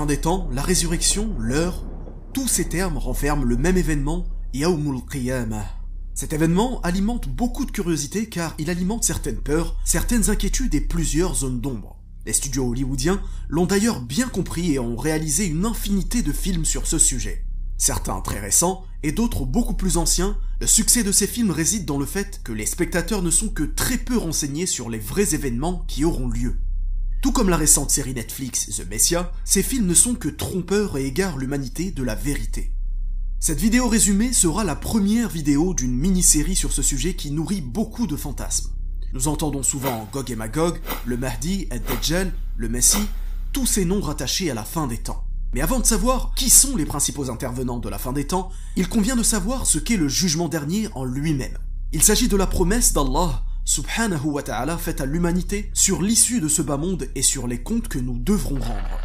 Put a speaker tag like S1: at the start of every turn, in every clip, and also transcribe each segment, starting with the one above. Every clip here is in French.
S1: fin des temps, la résurrection, l'heure, tous ces termes renferment le même événement, Yawmul Qiyamah. Cet événement alimente beaucoup de curiosité car il alimente certaines peurs, certaines inquiétudes et plusieurs zones d'ombre. Les studios hollywoodiens l'ont d'ailleurs bien compris et ont réalisé une infinité de films sur ce sujet. Certains très récents et d'autres beaucoup plus anciens, le succès de ces films réside dans le fait que les spectateurs ne sont que très peu renseignés sur les vrais événements qui auront lieu. Tout comme la récente série Netflix The Messiah, ces films ne sont que trompeurs et égarent l'humanité de la vérité. Cette vidéo résumée sera la première vidéo d'une mini-série sur ce sujet qui nourrit beaucoup de fantasmes. Nous entendons souvent Gog et Magog, le Mahdi, Dajjal, le Messie, tous ces noms rattachés à la fin des temps. Mais avant de savoir qui sont les principaux intervenants de la fin des temps, il convient de savoir ce qu'est le jugement dernier en lui-même. Il s'agit de la promesse d'Allah subhanahu wa ta'ala faite à l'humanité sur l'issue de ce bas monde et sur les comptes que nous devrons rendre.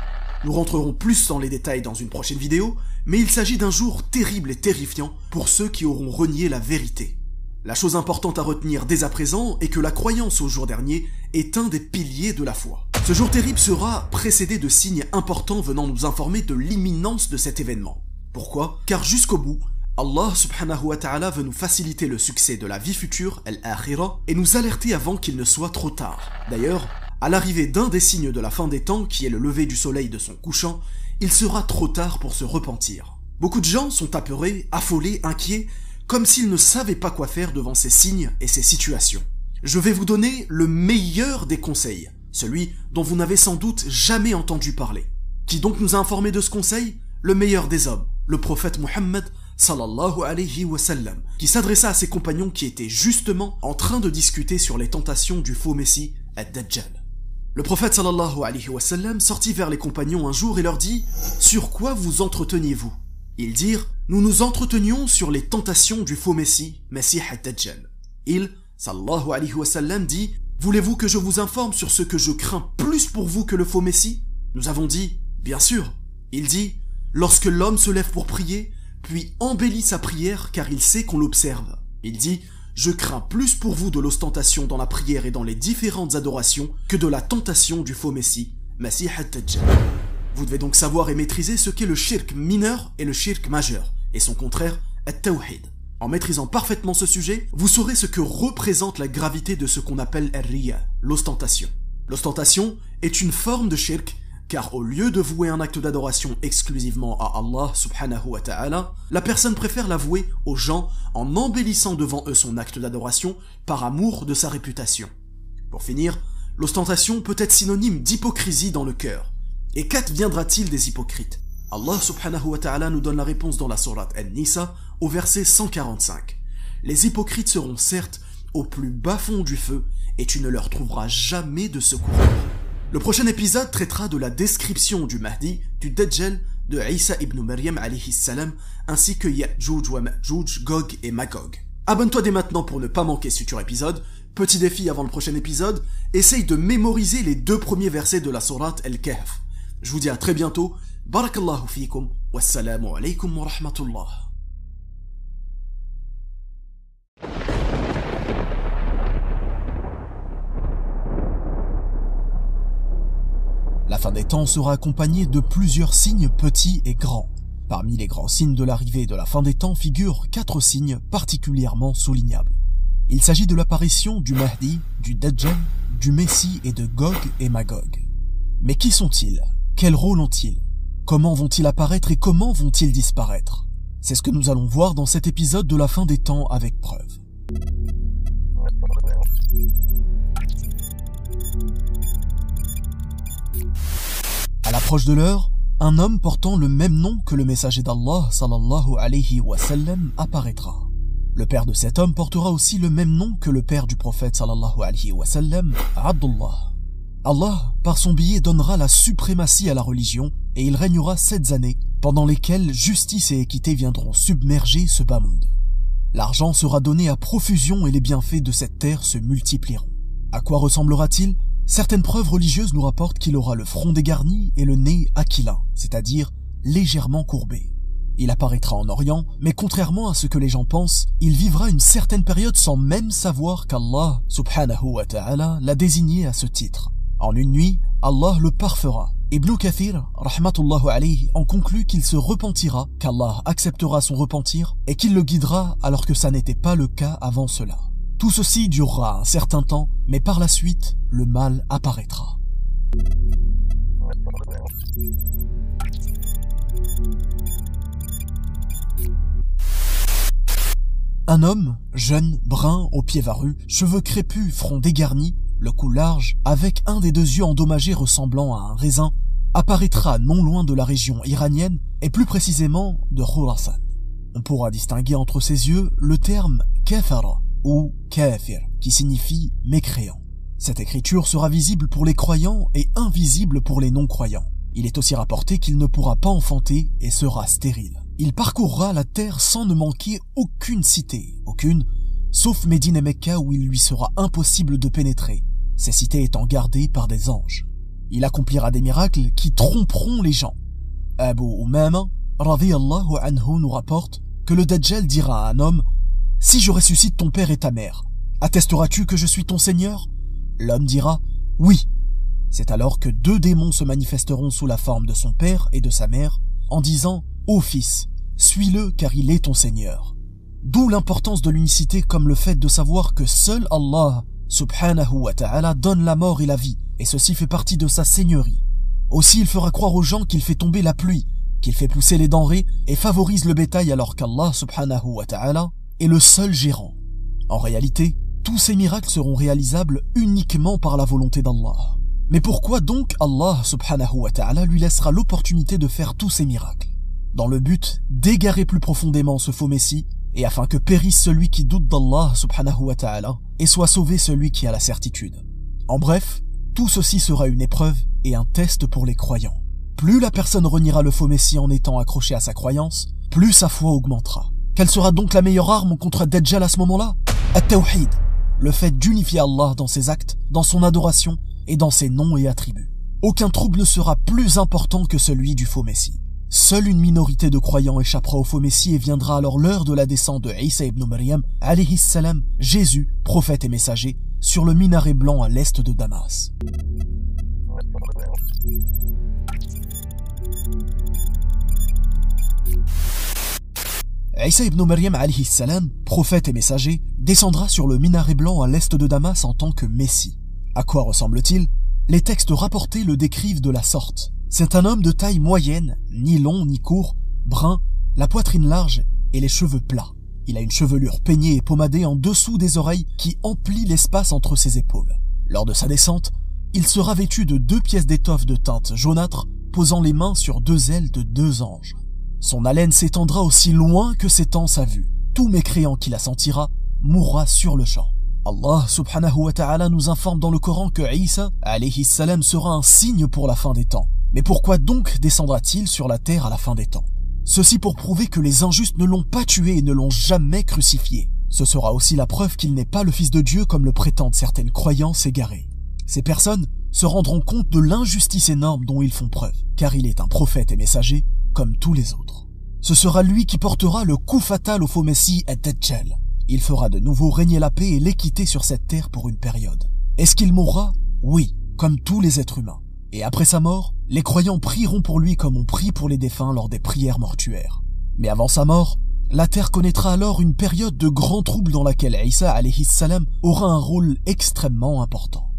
S1: Nous rentrerons plus dans les détails dans une prochaine vidéo, mais il s'agit d'un jour terrible et terrifiant pour ceux qui auront renié la vérité. La chose importante à retenir dès à présent est que la croyance au jour dernier est un des piliers de la foi. Ce jour terrible sera précédé de signes importants venant nous informer de l'imminence de cet événement. Pourquoi? Car jusqu'au bout, Allah subhanahu wa ta'ala veut nous faciliter le succès de la vie future, al-akhirah, et nous alerter avant qu'il ne soit trop tard. D'ailleurs, à l'arrivée d'un des signes de la fin des temps, qui est le lever du soleil de son couchant, il sera trop tard pour se repentir. Beaucoup de gens sont apeurés, affolés, inquiets, comme s'ils ne savaient pas quoi faire devant ces signes et ces situations. Je vais vous donner le meilleur des conseils, celui dont vous n'avez sans doute jamais entendu parler. Qui donc nous a informé de ce conseil? Le meilleur des hommes, le prophète Mohammed sallallahu alayhi wa sallam, qui s'adressa à ses compagnons qui étaient justement en train de discuter sur les tentations du faux messie, Ad-Dajjal. Le prophète sallallahu alayhi wa sallam sortit vers les compagnons un jour et leur dit « Sur quoi vous entreteniez-vous » Ils dirent Nous nous entretenions sur les tentations du faux Messie, Messie Ad-Dajjal. Il, sallallahu alayhi wa sallam, dit Voulez-vous que je vous informe sur ce que je crains plus pour vous que le faux Messie? Nous avons dit Bien sûr. Il dit Lorsque l'homme se lève pour prier, puis embellit sa prière car il sait qu'on l'observe. Il dit Je crains plus pour vous de l'ostentation dans la prière et dans les différentes adorations que de la tentation du faux Messie, Messie Ad-Dajjal. Vous devez donc savoir et maîtriser ce qu'est le shirk mineur et le shirk majeur, et son contraire, at-tawhid. En maîtrisant parfaitement ce sujet, vous saurez ce que représente la gravité de ce qu'on appelle riya, l'ostentation. L'ostentation est une forme de shirk, car au lieu de vouer un acte d'adoration exclusivement à Allah subhanahu wa ta'ala, la personne préfère l'avouer aux gens en embellissant devant eux son acte d'adoration par amour de sa réputation. Pour finir, l'ostentation peut être synonyme d'hypocrisie dans le cœur, et qu'adviendra-t-il des hypocrites? Allah subhanahu wa ta'ala nous donne la réponse dans la sourate An-Nisa au verset 145. Les hypocrites seront certes au plus bas fond du feu et tu ne leur trouveras jamais de secours. Le prochain épisode traitera de la description du Mahdi, du Dajjal, de Isa ibn Maryam alayhi salam, ainsi que Ya'juj wa Ma'juj, Gog et Magog. Abonne-toi dès maintenant pour ne pas manquer ce futur épisode. Petit défi avant le prochain épisode, essaye de mémoriser les deux premiers versets de la sourate El-Kahf. Je vous dis à très bientôt. Barakallahu fikum. Wassalamu alaikum wa rahmatullah.
S2: Fin des temps sera accompagnée de plusieurs signes petits et grands. Parmi les grands signes de l'arrivée de la fin des temps figurent quatre signes particulièrement soulignables. Il s'agit de l'apparition du Mahdi, du Dajjal, du Messie et de Gog et Magog. Mais qui sont-ils? Quel rôle ont-ils? Comment vont-ils apparaître et comment vont-ils disparaître? C'est ce que nous allons voir dans cet épisode de la fin des temps avec preuve. L'approche de l'heure, un homme portant le même nom que le messager d'Allah sallallahu alayhi wa sallam apparaîtra. Le père de cet homme portera aussi le même nom que le père du prophète sallallahu alayhi wa sallam, Abdullah. Allah, par son billet, donnera la suprématie à la religion et il régnera sept années, pendant lesquelles justice et équité viendront submerger ce bas monde. L'argent sera donné à profusion et les bienfaits de cette terre se multiplieront. À quoi ressemblera-t-il? Certaines preuves religieuses nous rapportent qu'il aura le front dégarni et le nez aquilin, c'est-à-dire légèrement courbé. Il apparaîtra en Orient, mais contrairement à ce que les gens pensent, il vivra une certaine période sans même savoir qu'Allah, subhanahu wa ta'ala, l'a désigné à ce titre. En une nuit, Allah le parfera, Ibn Kathir, rahmatullahu alayhi, en conclut qu'il se repentira, qu'Allah acceptera son repentir et qu'il le guidera alors que ça n'était pas le cas avant cela. Tout ceci durera un certain temps, mais par la suite, le mal apparaîtra. Un homme, jeune, brun, aux pieds varus, cheveux crépus, front dégarni, le cou large, avec un des deux yeux endommagés ressemblant à un raisin, apparaîtra non loin de la région iranienne, et plus précisément de Khurasan. On pourra distinguer entre ses yeux le terme kafara ou kafir, qui signifie mécréant. Cette écriture sera visible pour les croyants et invisible pour les non-croyants. Il est aussi rapporté qu'il ne pourra pas enfanter et sera stérile. Il parcourra la terre sans ne manquer aucune cité, aucune, sauf Médine et Mecca où il lui sera impossible de pénétrer, ces cités étant gardées par des anges. Il accomplira des miracles qui tromperont les gens. Abu Umama, radiyallahu anhu, nous rapporte que le Dajjal dira à un homme « Si je ressuscite ton père et ta mère, attesteras-tu que je suis ton Seigneur ?» L'homme dira « Oui ». C'est alors que deux démons se manifesteront sous la forme de son père et de sa mère, en disant Ô fils, suis-le car il est ton Seigneur. D'où l'importance de l'unicité comme le fait de savoir que seul Allah subhanahu wa ta'ala donne la mort et la vie, et ceci fait partie de sa seigneurie. Aussi il fera croire aux gens qu'il fait tomber la pluie, qu'il fait pousser les denrées et favorise le bétail alors qu'Allah subhanahu wa ta'ala est le seul gérant. En réalité, tous ces miracles seront réalisables uniquement par la volonté d'Allah. Mais pourquoi donc Allah subhanahu wa ta'ala lui laissera l'opportunité de faire tous ces miracles? Dans le but d'égarer plus profondément ce faux messie, et afin que périsse celui qui doute d'Allah subhanahu wa ta'ala, et soit sauvé celui qui a la certitude. En bref, tout ceci sera une épreuve et un test pour les croyants. Plus la personne reniera le faux messie en étant accroché à sa croyance, plus sa foi augmentera. Quelle sera donc la meilleure arme contre Dajjal à ce moment-là? At-Tawhid, le fait d'unifier Allah dans ses actes, dans son adoration et dans ses noms et attributs. Aucun trouble ne sera plus important que celui du faux messie. Seule une minorité de croyants échappera au faux Messie et viendra alors l'heure de la descente de Isa ibn Maryam, alayhi salam, Jésus, prophète et messager, sur le minaret blanc à l'est de Damas. Isa ibn Maryam alayhi salam, prophète et messager, descendra sur le minaret blanc à l'est de Damas en tant que Messie. À quoi ressemble-t-il? Les textes rapportés le décrivent de la sorte. C'est un homme de taille moyenne, ni long ni court, brun, la poitrine large et les cheveux plats. Il a une chevelure peignée et pommadée en dessous des oreilles qui emplit l'espace entre ses épaules. Lors de sa descente, il sera vêtu de deux pièces d'étoffe de teinte jaunâtre, posant les mains sur deux ailes de deux anges. Son haleine s'étendra aussi loin que s'étend sa vue. Tout mécréant qui la sentira mourra sur le champ. Allah subhanahu wa ta'ala nous informe dans le Coran que Isa alayhi salam sera un signe pour la fin des temps. Mais pourquoi donc descendra-t-il sur la terre à la fin des temps? Ceci pour prouver que les injustes ne l'ont pas tué et ne l'ont jamais crucifié. Ce sera aussi la preuve qu'il n'est pas le Fils de Dieu comme le prétendent certaines croyances égarées. Ces personnes se rendront compte de l'injustice énorme dont ils font preuve, car il est un prophète et messager comme tous les autres. Ce sera lui qui portera le coup fatal au faux Messie et. Il fera de nouveau régner la paix et l'équité sur cette terre pour une période. Est-ce qu'il mourra? Oui, comme tous les êtres humains. Et après sa mort, les croyants prieront pour lui comme on prie pour les défunts lors des prières mortuaires. Mais avant sa mort, la terre connaîtra alors une période de grand trouble dans laquelle Isa salam aura un rôle extrêmement important.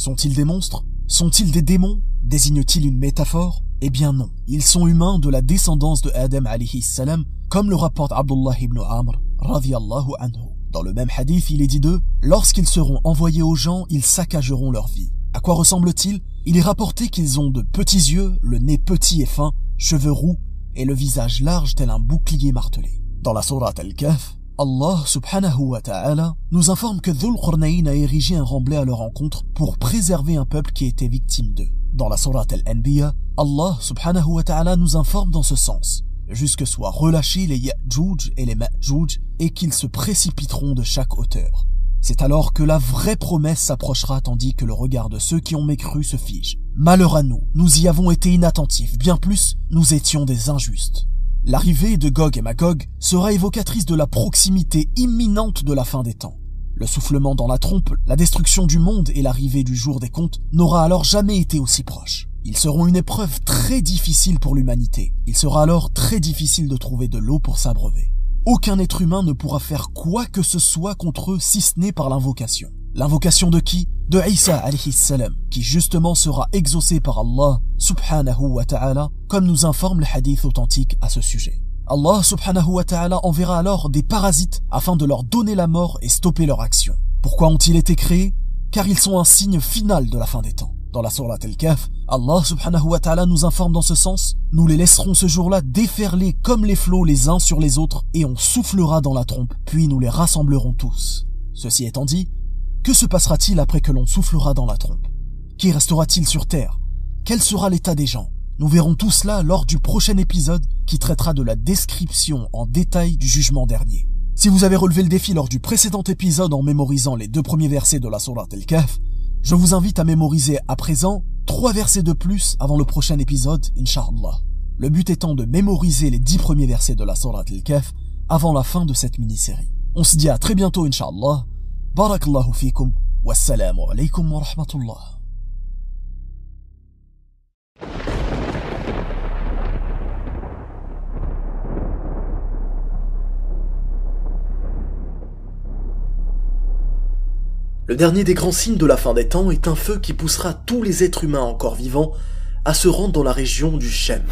S2: Sont-ils des monstres? Sont-ils des démons? Désigne-t-il une métaphore? Eh bien non. Ils sont humains de la descendance de Adam alayhi salam, comme le rapporte Abdullah ibn Amr anhu. Dans le même hadith, il est dit d'eux, lorsqu'ils seront envoyés aux gens, ils saccageront leur vie. À quoi ressemble-t-il? Il est rapporté qu'ils ont de petits yeux, le nez petit et fin, cheveux roux, et le visage large tel un bouclier martelé. Dans la sourate Al-Kahf, Allah subhanahu wa ta'ala nous informe que Dhul Qurnayn a érigé un remblai à leur rencontre pour préserver un peuple qui était victime d'eux. Dans la sourate Al-Anbiya, Allah subhanahu wa ta'ala nous informe dans ce sens jusque soient relâchés les Ya'juj et les Ma'juj et qu'ils se précipiteront de chaque hauteur. C'est alors que la vraie promesse s'approchera tandis que le regard de ceux qui ont mécru se fige. Malheur à nous, nous y avons été inattentifs, bien plus, nous étions des injustes. L'arrivée de Gog et Magog sera évocatrice de la proximité imminente de la fin des temps. Le soufflement dans la trompe, la destruction du monde et l'arrivée du jour des comptes n'aura alors jamais été aussi proche. Ils seront une épreuve très difficile pour l'humanité. Il sera alors très difficile de trouver de l'eau pour s'abreuver. Aucun être humain ne pourra faire quoi que ce soit contre eux si ce n'est par l'invocation. L'invocation de qui? De Isa alayhi salam, qui justement sera exaucé par Allah subhanahu wa ta'ala, comme nous informe le hadith authentique à ce sujet. Allah subhanahu wa ta'ala enverra alors des parasites afin de leur donner la mort et stopper leur action. Pourquoi ont-ils été créés? Car ils sont un signe final de la fin des temps. Dans la Surat al-Kaf, Allah subhanahu wa ta'ala nous informe dans ce sens, nous les laisserons ce jour-là déferler comme les flots les uns sur les autres et on soufflera dans la trompe, puis nous les rassemblerons tous. Ceci étant dit, que se passera-t-il après que l'on soufflera dans la trompe? Qui restera-t-il sur terre? Quel sera l'état des gens? Nous verrons tout cela lors du prochain épisode qui traitera de la description en détail du jugement dernier. Si vous avez relevé le défi lors du précédent épisode en mémorisant les deux premiers versets de la Surat al-Kaf, je vous invite à mémoriser à présent trois versets de plus avant le prochain épisode, Inch'Allah. Le but étant de mémoriser les dix premiers versets de la Surat al-Kaf avant la fin de cette mini-série. On se dit à très bientôt, Inch'Allah. Fikum. Wassalamu alaikum wa rahmatullah.
S1: Le dernier des grands signes de la fin des temps est un feu qui poussera tous les êtres humains encore vivants à se rendre dans la région du Shem.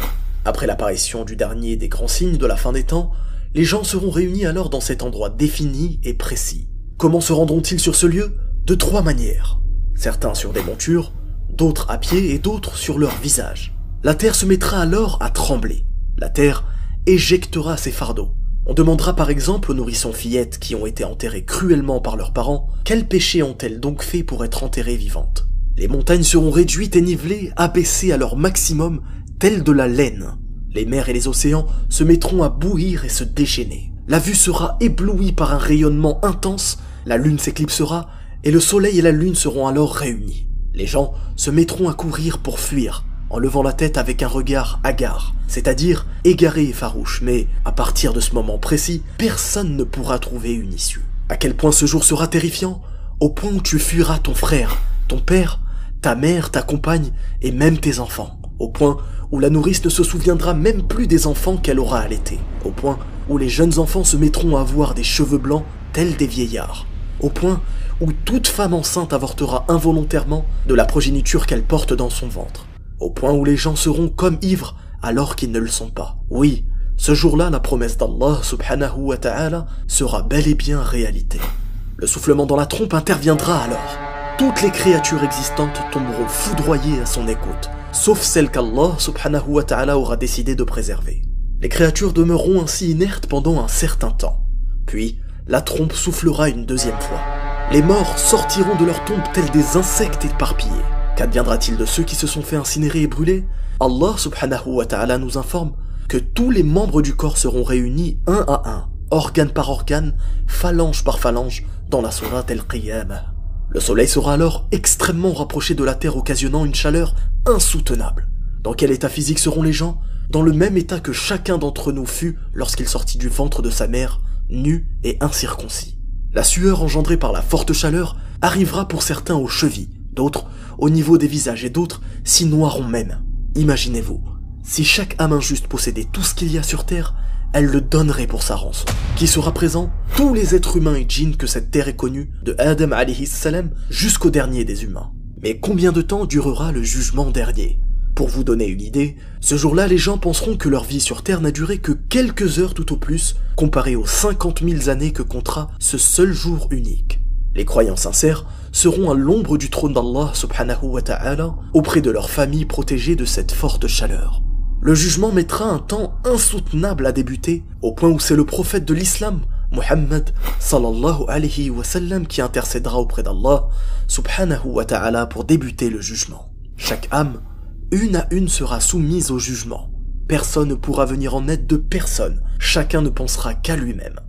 S1: Après l'apparition du dernier des grands signes de la fin des temps, les gens seront réunis alors dans cet endroit défini et précis. Comment se rendront-ils sur ce lieu? De trois manières. Certains sur des montures, d'autres à pied et d'autres sur leur visage. La terre se mettra alors à trembler. La terre éjectera ses fardeaux. On demandera par exemple aux nourrissons fillettes qui ont été enterrées cruellement par leurs parents, quel péché ont-elles donc fait pour être enterrées vivantes? Les montagnes seront réduites et nivelées, abaissées à leur maximum, telles de la laine. Les mers et les océans se mettront à bouillir et se déchaîner. La vue sera éblouie par un rayonnement intense, la lune s'éclipsera, et le soleil et la lune seront alors réunis. Les gens se mettront à courir pour fuir, en levant la tête avec un regard hagard, c'est-à-dire égaré et farouche, mais à partir de ce moment précis, personne ne pourra trouver une issue. À quel point ce jour sera terrifiant Au point où tu fuiras ton frère, ton père, ta mère, ta compagne et même tes enfants. Au point où la nourrice ne se souviendra même plus des enfants qu'elle aura allaités. Au point où les jeunes enfants se mettront à avoir des cheveux blancs tels des vieillards. Au point où toute femme enceinte avortera involontairement de la progéniture qu'elle porte dans son ventre au point où les gens seront comme ivres alors qu'ils ne le sont pas. Oui, ce jour-là, la promesse d'Allah subhanahu wa ta'ala sera bel et bien réalité. Le soufflement dans la trompe interviendra alors. Toutes les créatures existantes tomberont foudroyées à son écoute, sauf celles qu'Allah subhanahu wa ta'ala aura décidé de préserver. Les créatures demeureront ainsi inertes pendant un certain temps. Puis, la trompe soufflera une deuxième fois. Les morts sortiront de leur tombe tels des insectes éparpillés. Qu'adviendra-t-il de ceux qui se sont fait incinérer et brûler Allah subhanahu wa ta'ala nous informe que tous les membres du corps seront réunis un à un, organe par organe, phalange par phalange, dans la sourate al-Qiyamah. Le soleil sera alors extrêmement rapproché de la terre occasionnant une chaleur insoutenable. Dans quel état physique seront les gens? Dans le même état que chacun d'entre nous fut lorsqu'il sortit du ventre de sa mère, nu et incirconcis. La sueur engendrée par la forte chaleur arrivera pour certains aux chevilles, d'autres au niveau des visages et d'autres s'y noieront même. Imaginez-vous, si chaque âme injuste possédait tout ce qu'il y a sur Terre, elle le donnerait pour sa rançon. Qui sera présent? Tous les êtres humains et djinns que cette terre ait connus, de Adam salam jusqu'au dernier des humains. Mais combien de temps durera le jugement dernier? Pour vous donner une idée, ce jour-là, les gens penseront que leur vie sur Terre n'a duré que quelques heures tout au plus, comparé aux 50 000 années que comptera ce seul jour unique. Les croyants sincères seront à l'ombre du trône d'Allah subhanahu wa ta'ala auprès de leur famille protégée de cette forte chaleur. Le jugement mettra un temps insoutenable à débuter, au point où c'est le prophète de l'islam, Muhammad sallallahu alayhi wa sallam, qui intercédera auprès d'Allah subhanahu wa ta'ala pour débuter le jugement. Chaque âme, une à une sera soumise au jugement. Personne ne pourra venir en aide de personne, chacun ne pensera qu'à lui-même.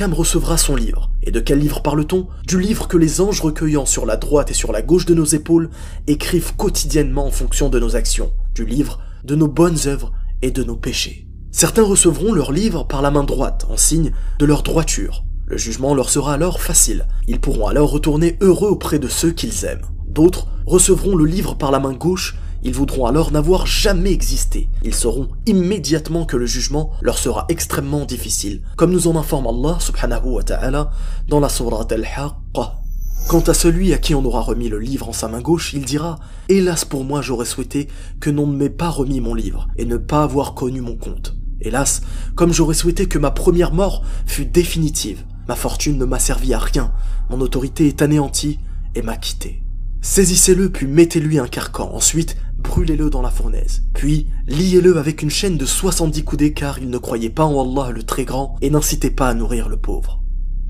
S1: Âme recevra son livre. Et de quel livre parle-t-on? Du livre que les anges recueillant sur la droite et sur la gauche de nos épaules écrivent quotidiennement en fonction de nos actions. Du livre de nos bonnes œuvres et de nos péchés. Certains recevront leur livre par la main droite, en signe de leur droiture. Le jugement leur sera alors facile. Ils pourront alors retourner heureux auprès de ceux qu'ils aiment. D'autres recevront le livre par la main gauche, ils voudront alors n'avoir jamais existé. Ils sauront immédiatement que le jugement leur sera extrêmement difficile, comme nous en informe Allah subhanahu wa ta'ala dans la sourate Al-Haqqa. Quant à celui à qui on aura remis le livre en sa main gauche, il dira « Hélas pour moi j'aurais souhaité que l'on ne m'ait pas remis mon livre et ne pas avoir connu mon compte. Hélas, comme j'aurais souhaité que ma première mort fût définitive, ma fortune ne m'a servi à rien, mon autorité est anéantie et m'a quitté. Saisissez-le puis mettez-lui un carcan, ensuite brûlez-le dans la fournaise, puis liez-le avec une chaîne de 70 coudées car il ne croyait pas en Allah le très grand et n'incitait pas à nourrir le pauvre.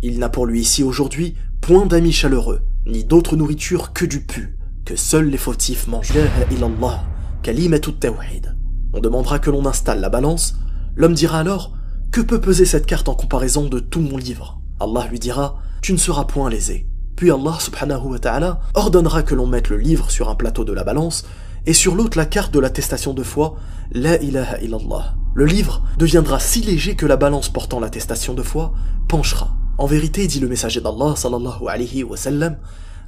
S1: Il n'a pour lui ici aujourd'hui point d'amis chaleureux, ni d'autre nourriture que du pu, que seuls les fautifs mangent. illallah, tawhid. On demandera que l'on installe la balance, l'homme dira alors, que peut peser cette carte en comparaison de tout mon livre? Allah lui dira, tu ne seras point lésé. Puis Allah subhanahu wa ta'ala ordonnera que l'on mette le livre sur un plateau de la balance, et sur l'autre la carte de l'attestation de foi, La ilaha illallah. Le livre deviendra si léger que la balance portant l'attestation de foi penchera. En vérité, dit le messager d'Allah sallallahu alayhi wa sallam,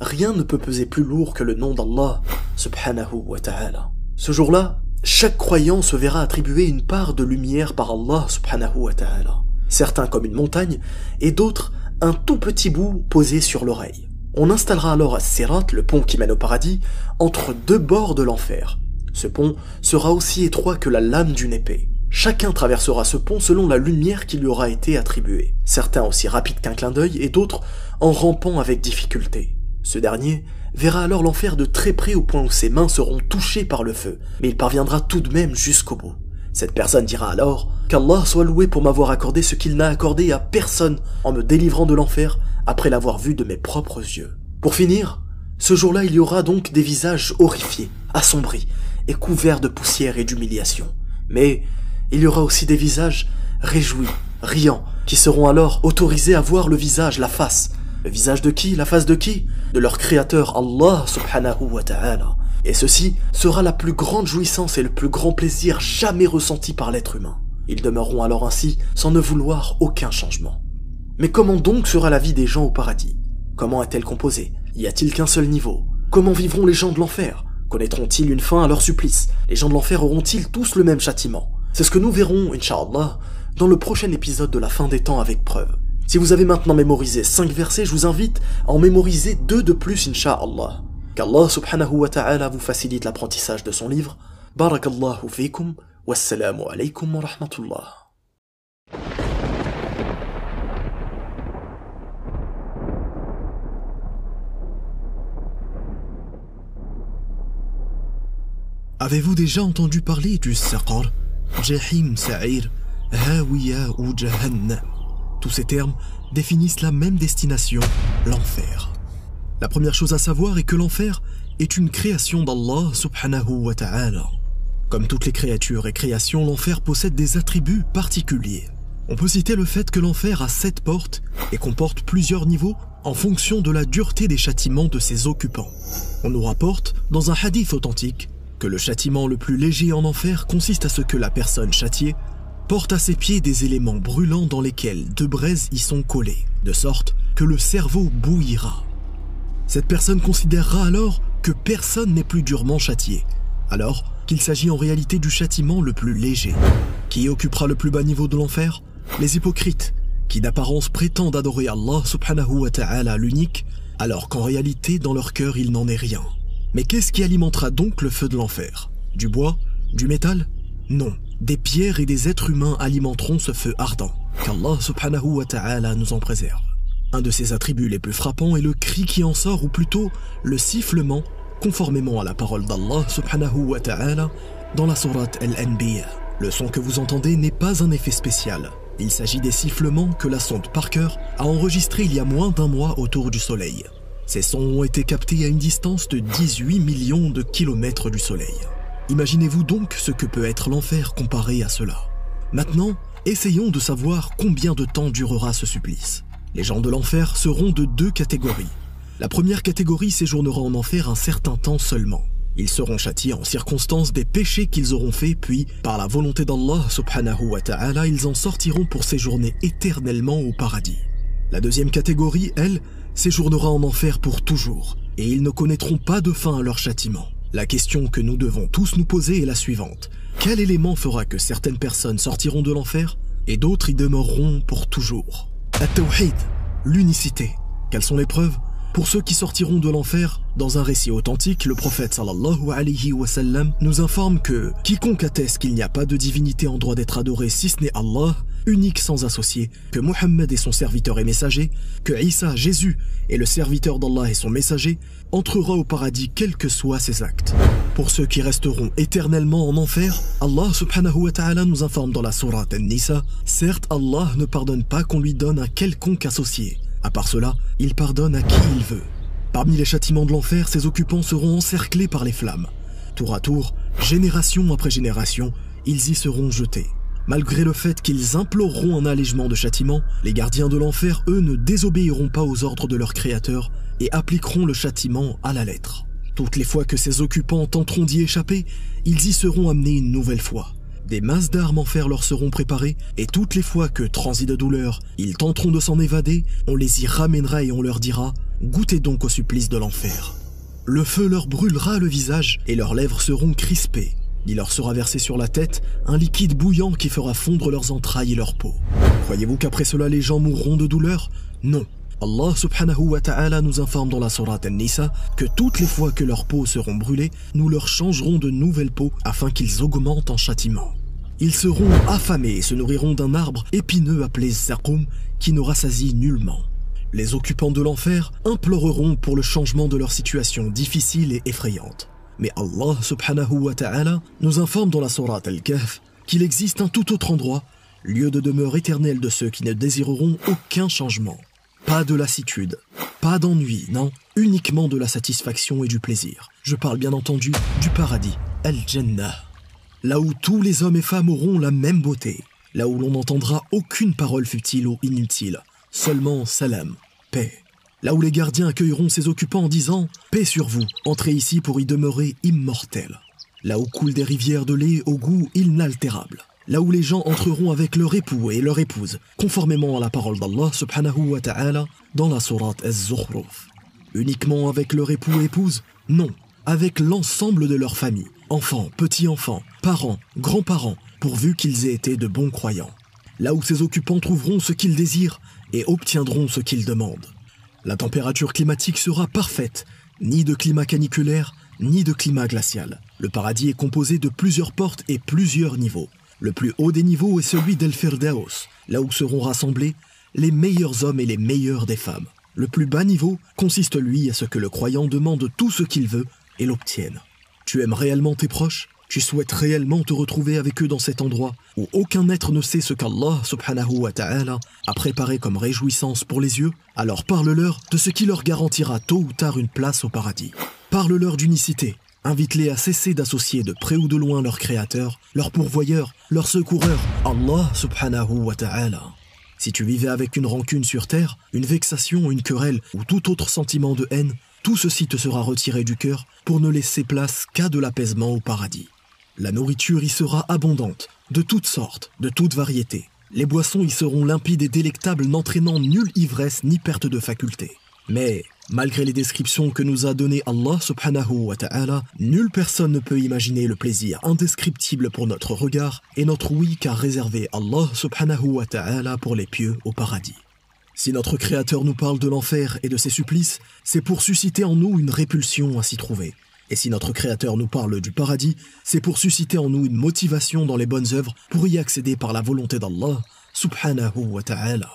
S1: rien ne peut peser plus lourd que le nom d'Allah subhanahu wa ta'ala. Ce jour-là, chaque croyant se verra attribuer une part de lumière par Allah subhanahu wa ta'ala. Certains comme une montagne, et d'autres un tout petit bout posé sur l'oreille. On installera alors à Sirat, le pont qui mène au paradis, entre deux bords de l'enfer. Ce pont sera aussi étroit que la lame d'une épée. Chacun traversera ce pont selon la lumière qui lui aura été attribuée, certains aussi rapides qu'un clin d'œil et d'autres en rampant avec difficulté. Ce dernier verra alors l'enfer de très près au point où ses mains seront touchées par le feu, mais il parviendra tout de même jusqu'au bout. Cette personne dira alors qu'Allah soit loué pour m'avoir accordé ce qu'il n'a accordé à personne en me délivrant de l'enfer après l'avoir vu de mes propres yeux. Pour finir, ce jour-là il y aura donc des visages horrifiés, assombris et couverts de poussière et d'humiliation. Mais il y aura aussi des visages réjouis, riants, qui seront alors autorisés à voir le visage, la face. Le visage de qui? La face de qui? De leur créateur Allah subhanahu wa ta'ala. Et ceci sera la plus grande jouissance et le plus grand plaisir jamais ressenti par l'être humain. Ils demeureront alors ainsi sans ne vouloir aucun changement. Mais comment donc sera la vie des gens au paradis? Comment est-elle composée? Y a-t-il qu'un seul niveau? Comment vivront les gens de l'enfer? Connaîtront-ils une fin à leur supplice? Les gens de l'enfer auront-ils tous le même châtiment? C'est ce que nous verrons, Inch'Allah, dans le prochain épisode de la fin des temps avec preuve. Si vous avez maintenant mémorisé 5 versets, je vous invite à en mémoriser deux de plus, Inch'Allah. Qu'Allah subhanahu wa ta'ala vous facilite l'apprentissage de son livre. Barakallahu fikum, wassalamu alaykum wa rahmatullah.
S2: Avez-vous déjà entendu parler du Saqar? Jahim Sa'ir, Hawiya ou Jahannam? Tous ces termes définissent la même destination, l'enfer. La première chose à savoir est que l'enfer est une création d'Allah subhanahu wa ta'ala. Comme toutes les créatures et créations, l'enfer possède des attributs particuliers. On peut citer le fait que l'enfer a sept portes et comporte plusieurs niveaux en fonction de la dureté des châtiments de ses occupants. On nous rapporte, dans un hadith authentique, que le châtiment le plus léger en enfer consiste à ce que la personne châtiée porte à ses pieds des éléments brûlants dans lesquels deux braises y sont collées, de sorte que le cerveau bouillira. Cette personne considérera alors que personne n'est plus durement châtié, alors qu'il s'agit en réalité du châtiment le plus léger. Qui occupera le plus bas niveau de l'enfer? Les hypocrites, qui d'apparence prétendent adorer Allah subhanahu wa ta'ala l'unique, alors qu'en réalité dans leur cœur il n'en est rien. Mais qu'est-ce qui alimentera donc le feu de l'enfer? Du bois? Du métal? Non. Des pierres et des êtres humains alimenteront ce feu ardent. Qu'Allah subhanahu wa ta'ala nous en préserve. Un de ses attributs les plus frappants est le cri qui en sort, ou plutôt le sifflement, conformément à la parole d'Allah subhanahu wa ta'ala dans la sourate Al-Anbiya. Le son que vous entendez n'est pas un effet spécial. Il s'agit des sifflements que la sonde Parker a enregistrés il y a moins d'un mois autour du Soleil. Ces sons ont été captés à une distance de 18 millions de kilomètres du Soleil. Imaginez-vous donc ce que peut être l'enfer comparé à cela. Maintenant, essayons de savoir combien de temps durera ce supplice. Les gens de l'enfer seront de deux catégories. La première catégorie séjournera en enfer un certain temps seulement. Ils seront châtiés en circonstance des péchés qu'ils auront faits, puis, par la volonté d'Allah subhanahu wa ta'ala, ils en sortiront pour séjourner éternellement au paradis. La deuxième catégorie, elle, séjournera en enfer pour toujours, et ils ne connaîtront pas de fin à leur châtiment. La question que nous devons tous nous poser est la suivante. Quel élément fera que certaines personnes sortiront de l'enfer et d'autres y demeureront pour toujours? At-Tawhid, l'unicité. Quelles sont les preuves? Pour ceux qui sortiront de l'enfer, dans un récit authentique, le prophète sallallahu alayhi wa sallam nous informe que quiconque atteste qu'il n'y a pas de divinité en droit d'être adoré si ce n'est Allah, unique sans associé, que Mohammed est son serviteur et messager, que Isa, Jésus, est le serviteur d'Allah et son messager, entrera au paradis quels que soient ses actes. Pour ceux qui resteront éternellement en enfer, Allah subhanahu wa ta'ala nous informe dans la sourate An-Nisa, certes Allah ne pardonne pas qu'on lui donne un quelconque associé, à part cela, il pardonne à qui il veut. Parmi les châtiments de l'enfer, ses occupants seront encerclés par les flammes. Tour à tour, génération après génération, ils y seront jetés. Malgré le fait qu'ils imploreront un allègement de châtiment, les gardiens de l'enfer, eux, ne désobéiront pas aux ordres de leur créateur et appliqueront le châtiment à la lettre. Toutes les fois que ces occupants tenteront d'y échapper, ils y seront amenés une nouvelle fois. Des masses d'armes en fer leur seront préparées, et toutes les fois que, transis de douleur, ils tenteront de s'en évader, on les y ramènera et on leur dira Goûtez donc au supplice de l'enfer. Le feu leur brûlera le visage et leurs lèvres seront crispées. Il leur sera versé sur la tête un liquide bouillant qui fera fondre leurs entrailles et leur peau. Croyez-vous qu'après cela les gens mourront de douleur? Non. Allah subhanahu wa ta'ala nous informe dans la sourate An-Nisa que toutes les fois que leurs peaux seront brûlées, nous leur changerons de nouvelles peaux afin qu'ils augmentent en châtiment. Ils seront affamés et se nourriront d'un arbre épineux appelé Zakum qui ne rassasie nullement. Les occupants de l'enfer imploreront pour le changement de leur situation difficile et effrayante. Mais Allah subhanahu wa ta'ala nous informe dans la sourate Al-Kahf qu'il existe un tout autre endroit, lieu de demeure éternelle de ceux qui ne désireront aucun changement. Pas de lassitude, pas d'ennui, non, uniquement de la satisfaction et du plaisir. Je parle bien entendu du paradis, Al-Jannah là où tous les hommes et femmes auront la même beauté, là où l'on n'entendra aucune parole futile ou inutile, seulement salam, paix. Là où les gardiens accueilleront ses occupants en disant Paix sur vous, entrez ici pour y demeurer immortel. Là où coulent des rivières de lait au goût inaltérable. Là où les gens entreront avec leur époux et leur épouse, conformément à la parole d'Allah subhanahu wa ta'ala dans la sourate Az-Zukhruf. Uniquement avec leur époux et épouse? Non, avec l'ensemble de leur famille, enfants, petits-enfants, parents, grands-parents, pourvu qu'ils aient été de bons croyants. Là où ces occupants trouveront ce qu'ils désirent et obtiendront ce qu'ils demandent. La température climatique sera parfaite, ni de climat caniculaire, ni de climat glacial. Le paradis est composé de plusieurs portes et plusieurs niveaux. Le plus haut des niveaux est celui d'El là où seront rassemblés les meilleurs hommes et les meilleures des femmes. Le plus bas niveau consiste lui à ce que le croyant demande tout ce qu'il veut et l'obtienne. Tu aimes réellement tes proches? Tu souhaites réellement te retrouver avec eux dans cet endroit où aucun être ne sait ce qu'Allah subhanahu wa ta'ala a préparé comme réjouissance pour les yeux Alors parle-leur de ce qui leur garantira tôt ou tard une place au paradis. Parle-leur d'unicité. Invite-les à cesser d'associer de près ou de loin leur créateur, leur pourvoyeur, leur secoureur, Allah subhanahu wa ta'ala. Si tu vivais avec une rancune sur terre, une vexation, une querelle ou tout autre sentiment de haine, tout ceci te sera retiré du cœur pour ne laisser place qu'à de l'apaisement au paradis. La nourriture y sera abondante, de toutes sortes, de toutes variétés. Les boissons y seront limpides et délectables, n'entraînant nulle ivresse ni perte de faculté. Mais, malgré les descriptions que nous a données Allah subhanahu wa ta'ala, nulle personne ne peut imaginer le plaisir indescriptible pour notre regard et notre oui qu'a réservé Allah subhanahu wa ta'ala pour les pieux au paradis. Si notre Créateur nous parle de l'enfer et de ses supplices, c'est pour susciter en nous une répulsion à s'y trouver. Et si notre Créateur nous parle du paradis, c'est pour susciter en nous une motivation dans les bonnes œuvres pour y accéder par la volonté d'Allah, subhanahu wa ta'ala.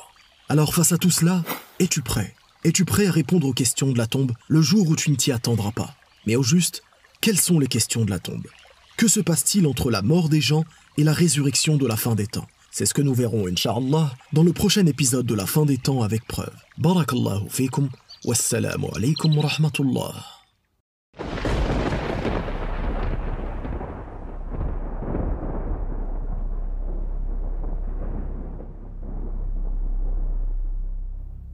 S2: Alors face à tout cela, es-tu prêt? Es-tu prêt à répondre aux questions de la tombe le jour où tu ne t'y attendras pas? Mais au juste, quelles sont les questions de la tombe? Que se passe-t-il entre la mort des gens et la résurrection de la fin des temps? C'est ce que nous verrons, Inch'Allah, dans le prochain épisode de la fin des temps avec preuve. Barakallahu fikum, wassalamu alaykum wa rahmatullah.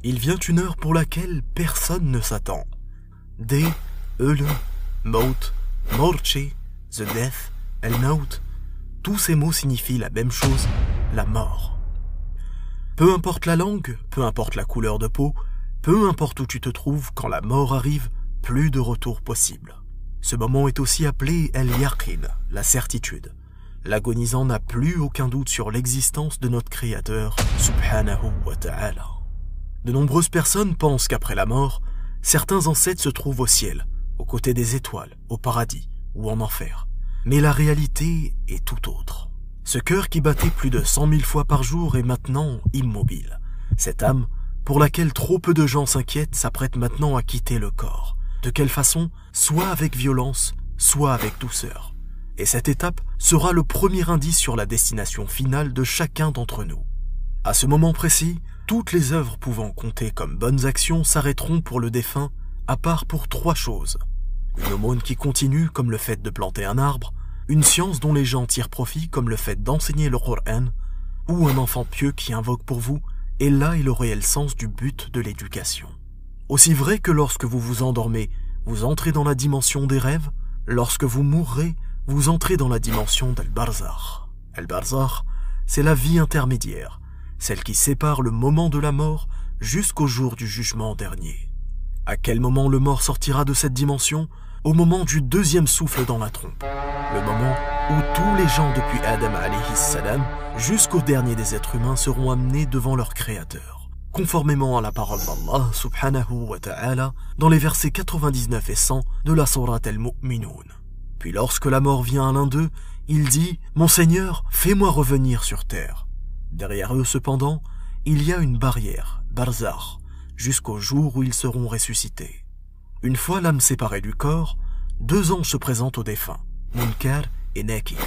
S2: Il vient une heure pour laquelle personne ne s'attend. Dès, Eule, Maut,
S1: morche, the death, el maut, tous ces mots signifient la même chose, la mort. Peu importe la langue, peu importe la couleur de peau, peu importe où tu te trouves, quand la mort arrive, plus de retour possible. Ce moment est aussi appelé El Yaqin, la certitude. L'agonisant n'a plus aucun doute sur l'existence de notre Créateur, subhanahu wa ta'ala. De nombreuses personnes pensent qu'après la mort, certains ancêtres se trouvent au ciel, aux côtés des étoiles, au paradis ou en enfer. Mais la réalité est tout autre. Ce cœur qui battait plus de cent mille fois par jour est maintenant immobile. Cette âme, pour laquelle trop peu de gens s'inquiètent, s'apprête maintenant à quitter le corps. De quelle façon? Soit avec violence, soit avec douceur. Et cette étape sera le premier indice sur la destination finale de chacun d'entre nous. À ce moment précis, toutes les œuvres pouvant compter comme bonnes actions s'arrêteront pour le défunt, à part pour trois choses. Une aumône qui continue, comme le fait de planter un arbre, une science dont les gens tirent profit, comme le fait d'enseigner le Coran, ou un enfant pieux qui invoque pour vous, et là est le réel sens du but de l'éducation. Aussi vrai que lorsque vous vous endormez, vous entrez dans la dimension des rêves, lorsque vous mourrez, vous entrez dans la dimension d'Al-Barzar. Al-Barzar, c'est la vie intermédiaire, celle qui sépare le moment de la mort jusqu'au jour du jugement dernier. À quel moment le mort sortira de cette dimension? Au moment du deuxième souffle dans la trompe. Le moment où tous les gens depuis Adam salam jusqu'au dernier des êtres humains seront amenés devant leur créateur. Conformément à la parole d'Allah subhanahu wa ta'ala dans les versets 99 et 100 de la Surat al-Mu'minun. Puis lorsque la mort vient à l'un d'eux, il dit « Mon Seigneur, fais-moi revenir sur terre ». Derrière eux cependant, il y a une barrière, barzar, jusqu'au jour où ils seront ressuscités. Une fois l'âme séparée du corps, deux anges se présentent aux défunts, Munkar et Nakir.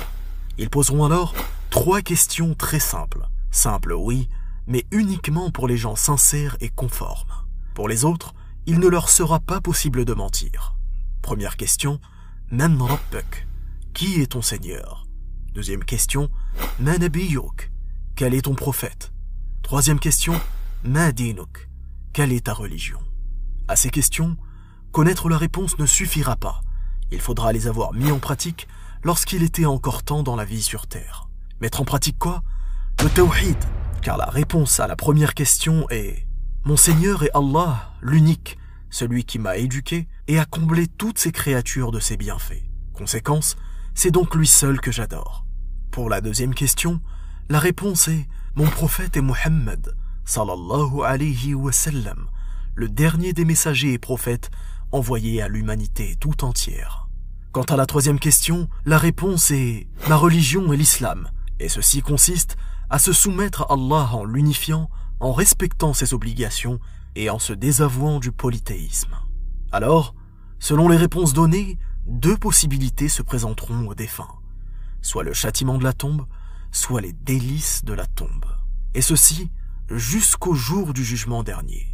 S1: Ils poseront alors trois questions très simples. Simples, oui, mais uniquement pour les gens sincères et conformes. Pour les autres, il ne leur sera pas possible de mentir. Première question, Man Qui est ton Seigneur? Deuxième question, Man Abiyuk Quel est ton prophète? Troisième question, Ma Dinuk quelle est ta religion? À ces questions, connaître la réponse ne suffira pas. Il faudra les avoir mis en pratique lorsqu'il était encore temps dans la vie sur Terre. Mettre en pratique quoi? Le tawhid, car la réponse à la première question est Mon Seigneur est Allah, l'unique, celui qui m'a éduqué et a comblé toutes ses créatures de ses bienfaits. Conséquence, c'est donc lui seul que j'adore. Pour la deuxième question, la réponse est Mon prophète est Muhammad, sallallahu alayhi wa le dernier des messagers et prophètes envoyés à l'humanité tout entière. Quant à la troisième question, la réponse est ma religion est l'islam, et ceci consiste à se soumettre à Allah en l'unifiant, en respectant ses obligations et en se désavouant du polythéisme. Alors, selon les réponses données, deux possibilités se présenteront aux défunts, soit le châtiment de la tombe, soit les délices de la tombe. Et ceci jusqu'au jour du jugement dernier.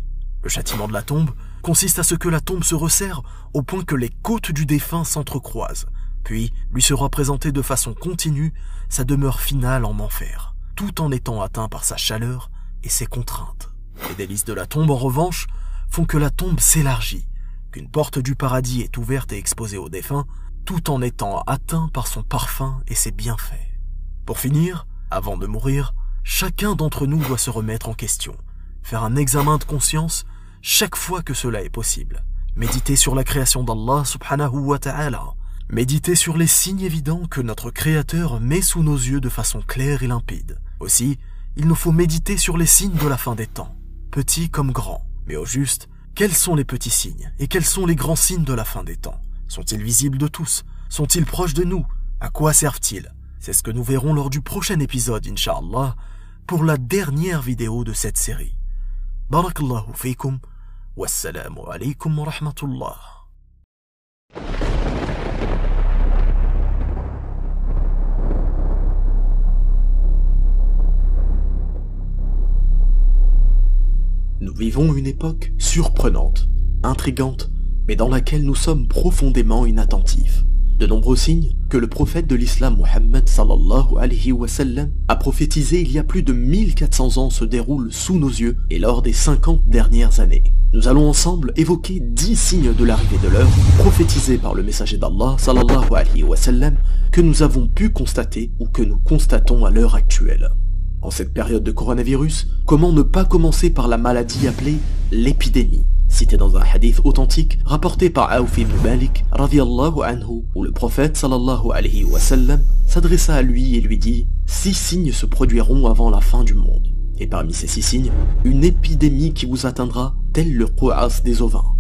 S1: Le châtiment de la tombe consiste à ce que la tombe se resserre au point que les côtes du défunt s'entrecroisent, puis lui sera présentée de façon continue sa demeure finale en enfer, tout en étant atteint par sa chaleur et ses contraintes. Les délices de la tombe, en revanche, font que la tombe s'élargit, qu'une porte du paradis est ouverte et exposée au défunt, tout en étant atteint par son parfum et ses bienfaits. Pour finir, avant de mourir, Chacun d'entre nous doit se remettre en question, faire un examen de conscience chaque fois que cela est possible. Méditer sur la création d'Allah subhanahu wa ta'ala. Méditer sur les signes évidents que notre Créateur met sous nos yeux de façon claire et limpide. Aussi, il nous faut méditer sur les signes de la fin des temps, petits comme grands. Mais au juste, quels sont les petits signes et quels sont les grands signes de la fin des temps? Sont-ils visibles de tous? Sont-ils proches de nous? À quoi servent-ils? C'est ce que nous verrons lors du prochain épisode, Inch'Allah, pour la dernière vidéo de cette série. Barakallahu fikum, wassalamu alaikum wa rahmatullah. Nous vivons une époque surprenante, intrigante, mais dans laquelle nous sommes profondément inattentifs. De nombreux signes que le prophète de l'islam Muhammad sallallahu a prophétisé il y a plus de 1400 ans se déroulent sous nos yeux et lors des 50 dernières années. Nous allons ensemble évoquer 10 signes de l'arrivée de l'heure prophétisés par le messager d'Allah sallallahu que nous avons pu constater ou que nous constatons à l'heure actuelle. En cette période de coronavirus, comment ne pas commencer par la maladie appelée l'épidémie? Cité dans un hadith authentique rapporté par Aouf ibn Malik anhu, où le prophète sallallahu alayhi wa sallam s'adressa à lui et lui dit « Six signes se produiront avant la fin du monde. Et parmi ces six signes, une épidémie qui vous atteindra, tel le qu'as des ovins.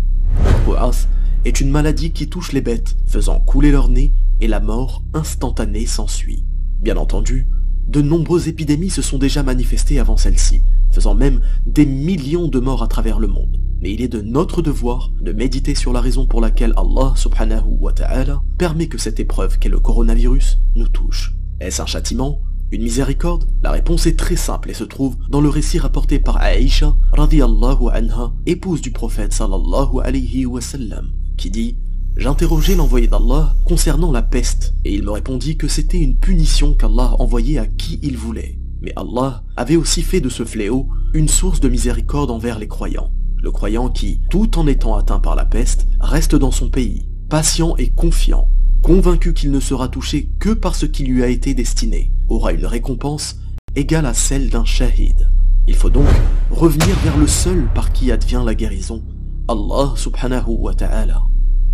S1: Le qu'as est une maladie qui touche les bêtes, faisant couler leur nez, et la mort instantanée s'ensuit. Bien entendu, de nombreuses épidémies se sont déjà manifestées avant celle-ci, faisant même des millions de morts à travers le monde mais il est de notre devoir de méditer sur la raison pour laquelle Allah subhanahu wa ta'ala permet que cette épreuve qu'est le coronavirus nous touche. Est-ce un châtiment? Une miséricorde? La réponse est très simple et se trouve dans le récit rapporté par Aïcha radiyallahu anha, épouse du prophète sallallahu alayhi wa sallam, qui dit J'interrogeai l'envoyé d'Allah concernant la peste, et il me répondit que c'était une punition qu'Allah envoyait à qui il voulait. Mais Allah avait aussi fait de ce fléau une source de miséricorde envers les croyants. Le croyant qui, tout en étant atteint par la peste, reste dans son pays, patient et confiant, convaincu qu'il ne sera touché que par ce qui lui a été destiné, aura une récompense égale à celle d'un shahid. Il faut donc revenir vers le seul par qui advient la guérison, Allah subhanahu wa ta'ala.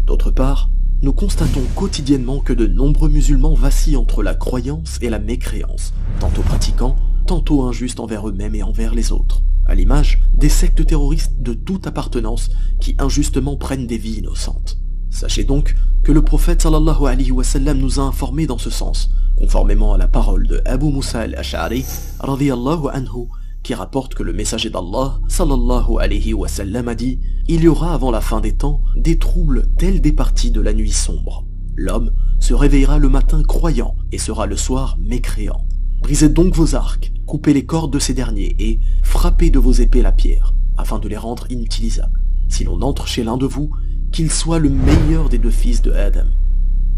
S1: D'autre part, nous constatons quotidiennement que de nombreux musulmans vacillent entre la croyance et la mécréance, tantôt pratiquants, tantôt injustes envers eux-mêmes et envers les autres à l'image des sectes terroristes de toute appartenance qui injustement prennent des vies innocentes. Sachez donc que le prophète sallallahu alayhi wa nous a informés dans ce sens, conformément à la parole de Abu Musa al-Ash'ari radiyallahu anhu, qui rapporte que le messager d'Allah sallallahu alayhi a dit « Il y aura avant la fin des temps des troubles tels des parties de la nuit sombre. L'homme se réveillera le matin croyant et sera le soir mécréant. Brisez donc vos arcs, coupez les cordes de ces derniers et frappez de vos épées la pierre, afin de les rendre inutilisables. Si l'on entre chez l'un de vous, qu'il soit le meilleur des deux fils de Adam.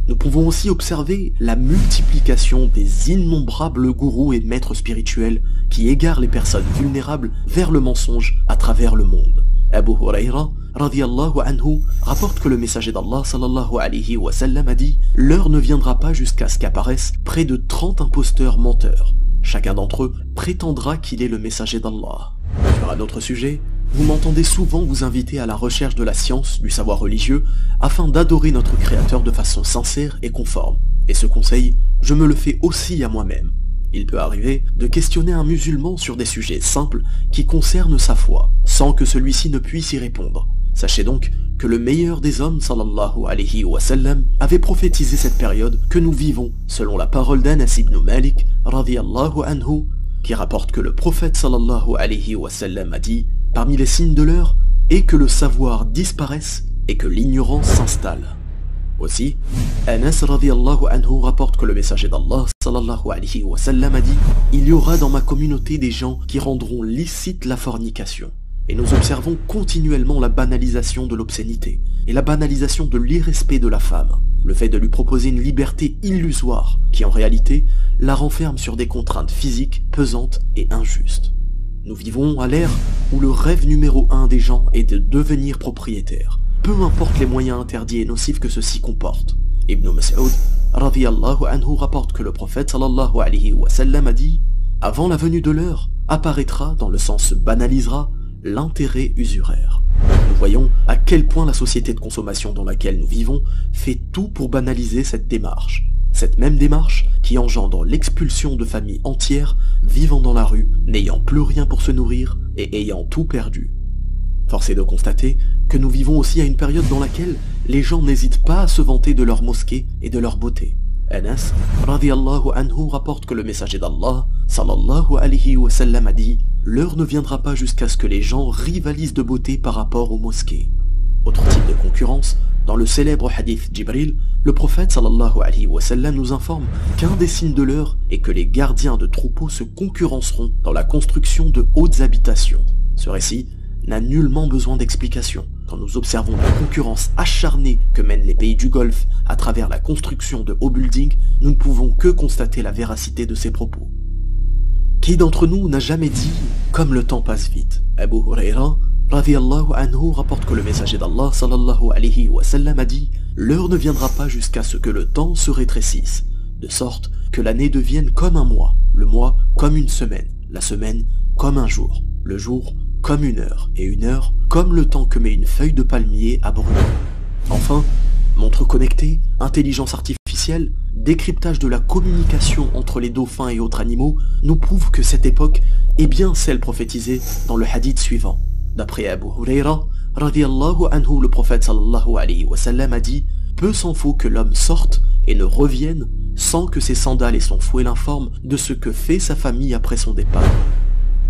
S1: Nous pouvons aussi observer la multiplication des innombrables gourous et maîtres spirituels qui égarent les personnes vulnérables vers le mensonge à travers le monde. Abu Huraira radiallahu anhu rapporte que le messager d'Allah sallallahu alayhi wa sallam a dit « L'heure ne viendra pas jusqu'à ce qu'apparaissent près de 30 imposteurs menteurs. Chacun d'entre eux prétendra qu'il est le messager d'Allah. » Sur un autre sujet, vous m'entendez souvent vous inviter à la recherche de la science, du savoir religieux, afin d'adorer notre Créateur de façon sincère et conforme. Et ce conseil, je me le fais aussi à moi-même. Il peut arriver de questionner un musulman sur des sujets simples qui concernent sa foi, sans que celui-ci ne puisse y répondre. Sachez donc que le meilleur des hommes, sallallahu alayhi wa sallam, avait prophétisé cette période que nous vivons, selon la parole d'Anas ibn Malik, radiallahu anhu, qui rapporte que le prophète sallallahu alayhi wa sallam a dit, parmi les signes de l'heure, est que le savoir disparaisse et que l'ignorance s'installe. Aussi, Anas radiallahu anhu rapporte que le messager d'Allah sallallahu alayhi wa sallam a dit Il y aura dans ma communauté des gens qui rendront licite la fornication. Et nous observons continuellement la banalisation de l'obscénité et la banalisation de l'irrespect de la femme, le fait de lui proposer une liberté illusoire qui en réalité la renferme sur des contraintes physiques pesantes et injustes. Nous vivons à l'ère où le rêve numéro un des gens est de devenir propriétaire, peu importe les moyens interdits et nocifs que ceux-ci comportent. Ibn Mas'ud anhu rapporte que le prophète sallallahu alayhi wa sallam a dit Avant la venue de l'heure, apparaîtra, dans le sens banalisera, l'intérêt usuraire. Nous voyons à quel point la société de consommation dans laquelle nous vivons fait tout pour banaliser cette démarche. Cette même démarche qui engendre l'expulsion de familles entières vivant dans la rue, n'ayant plus rien pour se nourrir et ayant tout perdu. Force est de constater que nous vivons aussi à une période dans laquelle les gens n'hésitent pas à se vanter de leur mosquée et de leur beauté. Anas, radiallahu anhu, rapporte que le messager d'Allah, sallallahu alayhi wa sallam, a dit « L'heure ne viendra pas jusqu'à ce que les gens rivalisent de beauté par rapport aux mosquées. » Autre type de concurrence, dans le célèbre hadith Jibril, le prophète sallallahu alayhi wa sallam nous informe qu'un des signes de l'heure est que les gardiens de troupeaux se concurrenceront dans la construction de hautes habitations. Ce récit n'a nullement besoin d'explication. quand nous observons la concurrence acharnée que mènent les pays du Golfe à travers la construction de hauts buildings, nous ne pouvons que constater la véracité de ces propos. Qui d'entre nous n'a jamais dit « comme le temps passe vite » Abu Huraira, anhu, rapporte que le messager d'Allah sallallahu alayhi wa sallam a dit « L'heure ne viendra pas jusqu'à ce que le temps se rétrécisse, de sorte que l'année devienne comme un mois, le mois comme une semaine, la semaine comme un jour, le jour comme une heure, et une heure comme le temps que met une feuille de palmier à brûler. Enfin, montre connectée, intelligence artificielle, décryptage de la communication entre les dauphins et autres animaux nous prouve que cette époque est bien celle prophétisée dans le hadith suivant. D'après Abu Huraira, anhu, le prophète sallallahu alayhi wa sallam a dit Peu s'en faut que l'homme sorte et ne revienne sans que ses sandales et son fouet l'informent de ce que fait sa famille après son départ.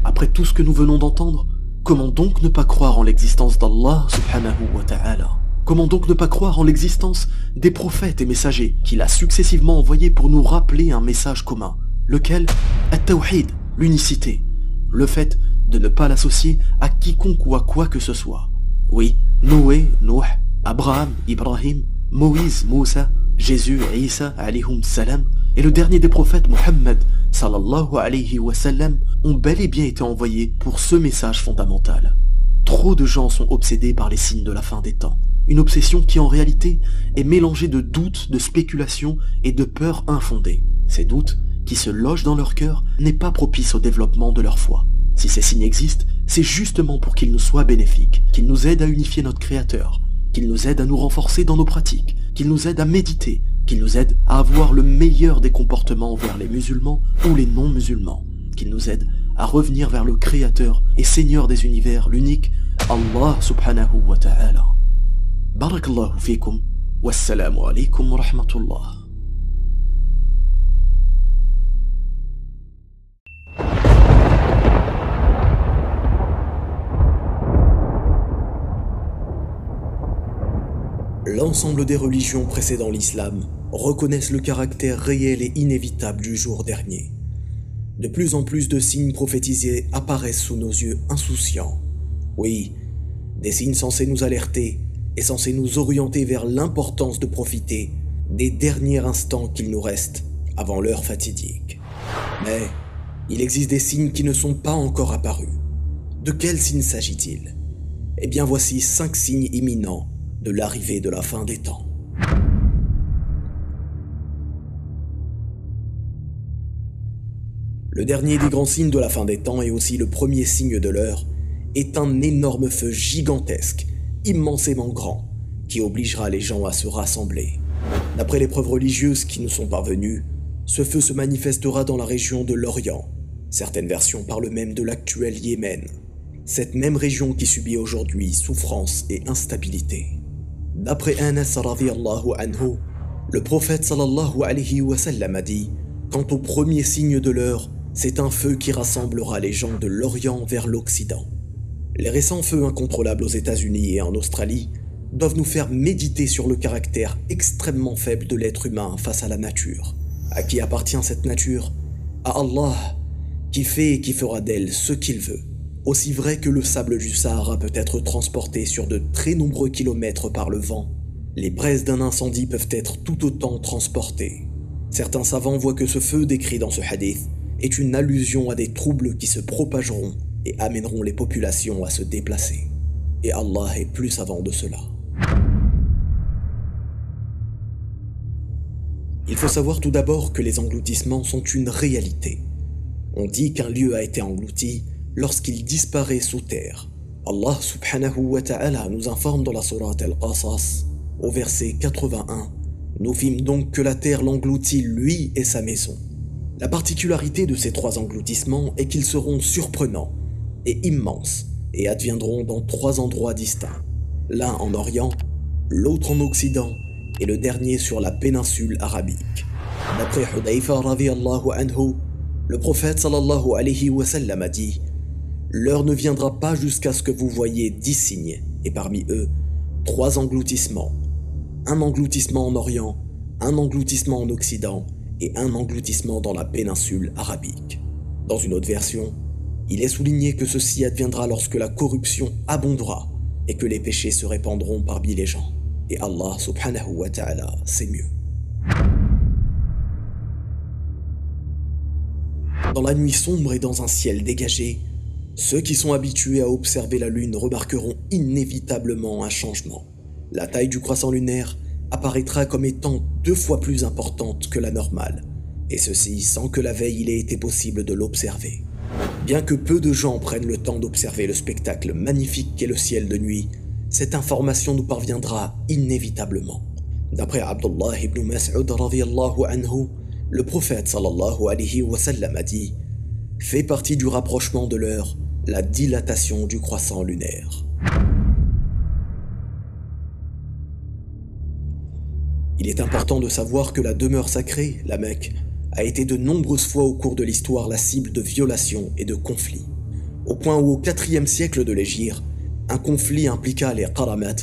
S1: Après tout ce que nous venons d'entendre, Comment donc ne pas croire en l'existence d'Allah subhanahu wa ta'ala? Comment donc ne pas croire en l'existence des prophètes et messagers qu'il a successivement envoyés pour nous rappeler un message commun, lequel? Est tawhid, l'unicité, le fait de ne pas l'associer à quiconque ou à quoi que ce soit. Oui, Noé, Noé, Abraham, Ibrahim, Moïse, Moussa, Jésus, Isa, alayhum salam, et le dernier des prophètes, Mohammed, sallallahu alayhi wa sallam, ont bel et bien été envoyés pour ce message fondamental. Trop de gens sont obsédés par les signes de la fin des temps. Une obsession qui en réalité est mélangée de doutes, de spéculations et de peurs infondées. Ces doutes, qui se logent dans leur cœur, n'est pas propice au développement de leur foi. Si ces signes existent, c'est justement pour qu'ils nous soient bénéfiques, qu'ils nous aident à unifier notre Créateur, qu'ils nous aident à nous renforcer dans nos pratiques, qu'ils nous aident à méditer, qu'il nous aide à avoir le meilleur des comportements envers les musulmans ou les non-musulmans, qu'il nous aide à revenir vers le Créateur et Seigneur des univers, l'unique Allah subhanahu wa ta'ala. Barakallahu fikum, wassalamu alaikum wa rahmatullah.
S2: L'ensemble des religions précédant l'islam reconnaissent le caractère réel et inévitable du jour dernier. De plus en plus de signes prophétisés apparaissent sous nos yeux insouciants. Oui, des signes censés nous alerter et censés nous orienter vers l'importance de profiter des derniers instants qu'il nous reste avant l'heure fatidique. Mais il existe des signes qui ne sont pas encore apparus. De quels signes s'agit-il? Eh bien voici cinq signes imminents de l'arrivée de la fin des temps. Le dernier des grands signes de la fin des temps et aussi le premier signe de l'heure est un énorme feu gigantesque, immensément grand, qui obligera les gens à se rassembler. D'après les preuves religieuses qui nous sont parvenues, ce feu se manifestera dans la région de l'Orient. Certaines versions parlent même de l'actuel Yémen, cette même région qui subit aujourd'hui souffrance et instabilité. D'après Anas anhu, le prophète sallallahu alayhi wa sallam a dit Quant au premier signe de l'heure, c'est un feu qui rassemblera les gens de l'Orient vers l'Occident. Les récents feux incontrôlables aux États-Unis et en Australie doivent nous faire méditer sur le caractère extrêmement faible de l'être humain face à la nature. À qui appartient cette nature À Allah, qui fait et qui fera d'elle ce qu'il veut. Aussi vrai que le sable du Sahara peut être transporté sur de très nombreux kilomètres par le vent, les braises d'un incendie peuvent être tout autant transportées. Certains savants voient que ce feu décrit dans ce hadith est une allusion à des troubles qui se propageront et amèneront les populations à se déplacer. Et Allah est plus savant de cela. Il faut savoir tout d'abord que les engloutissements sont une réalité. On dit qu'un lieu a été englouti lorsqu'il disparaît sous terre. Allah subhanahu wa ta'ala nous informe dans la sourate Al-Qasas, au verset 81. Nous vîmes donc que la terre l'engloutit lui et sa maison. La particularité de ces trois engloutissements est qu'ils seront surprenants et immenses et adviendront dans trois endroits distincts. L'un en Orient, l'autre en Occident et le dernier sur la péninsule arabique. D'après Hudayfa le prophète sallallahu alayhi wa sallam a dit L'heure ne viendra pas jusqu'à ce que vous voyez dix signes, et parmi eux, trois engloutissements. Un engloutissement en Orient, un engloutissement en Occident, et un engloutissement dans la péninsule arabique. Dans une autre version, il est souligné que ceci adviendra lorsque la corruption abondera,
S1: et que les péchés se répandront parmi les gens. Et Allah subhanahu wa ta'ala, c'est mieux. Dans la nuit sombre et dans un ciel dégagé, ceux qui sont habitués à observer la Lune remarqueront inévitablement un changement. La taille du croissant lunaire apparaîtra comme étant deux fois plus importante que la normale, et ceci sans que la veille il ait été possible de l'observer. Bien que peu de gens prennent le temps d'observer le spectacle magnifique qu'est le ciel de nuit, cette information nous parviendra inévitablement. D'après Abdullah ibn Mas'ud anhu, le prophète sallallahu a dit fait partie du rapprochement de l'heure la dilatation du croissant lunaire. Il est important de savoir que la demeure sacrée, la Mecque, a été de nombreuses fois au cours de l'histoire la cible de violations et de conflits. Au point où au IVe siècle de l'Égypte, un conflit impliqua les Qaramat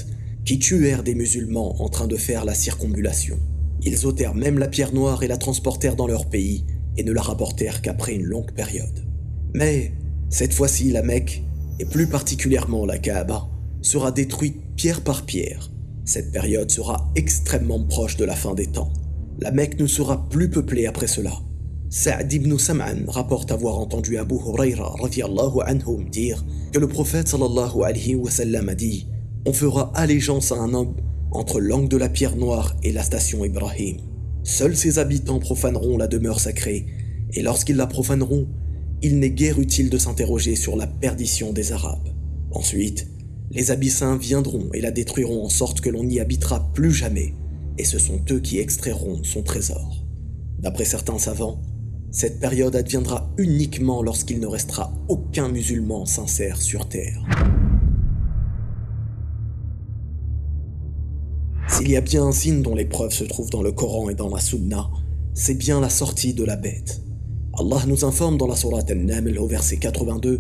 S1: qui tuèrent des musulmans en train de faire la circumambulation. Ils ôtèrent même la pierre noire et la transportèrent dans leur pays et ne la rapportèrent qu'après une longue période. Mais cette fois-ci, la Mecque, et plus particulièrement la Kaaba, sera détruite pierre par pierre. Cette période sera extrêmement proche de la fin des temps. La Mecque ne sera plus peuplée après cela. Sa'd ibn Sam'an rapporte avoir entendu Abu Huraira anhu dire que le prophète sallallahu alayhi wa sallam a dit On fera allégeance à un homme entre l'angle de la pierre noire et la station Ibrahim. Seuls ses habitants profaneront la demeure sacrée, et lorsqu'ils la profaneront, il n'est guère utile de s'interroger sur la perdition des Arabes. Ensuite, les Abyssins viendront et la détruiront en sorte que l'on n'y habitera plus jamais, et ce sont eux qui extrairont son trésor. D'après certains savants, cette période adviendra uniquement lorsqu'il ne restera aucun musulman sincère sur Terre. S'il y a bien un signe dont les preuves se trouvent dans le Coran et dans la Sunna, c'est bien la sortie de la bête. Allah nous informe dans la Sourate An-Naml au verset 82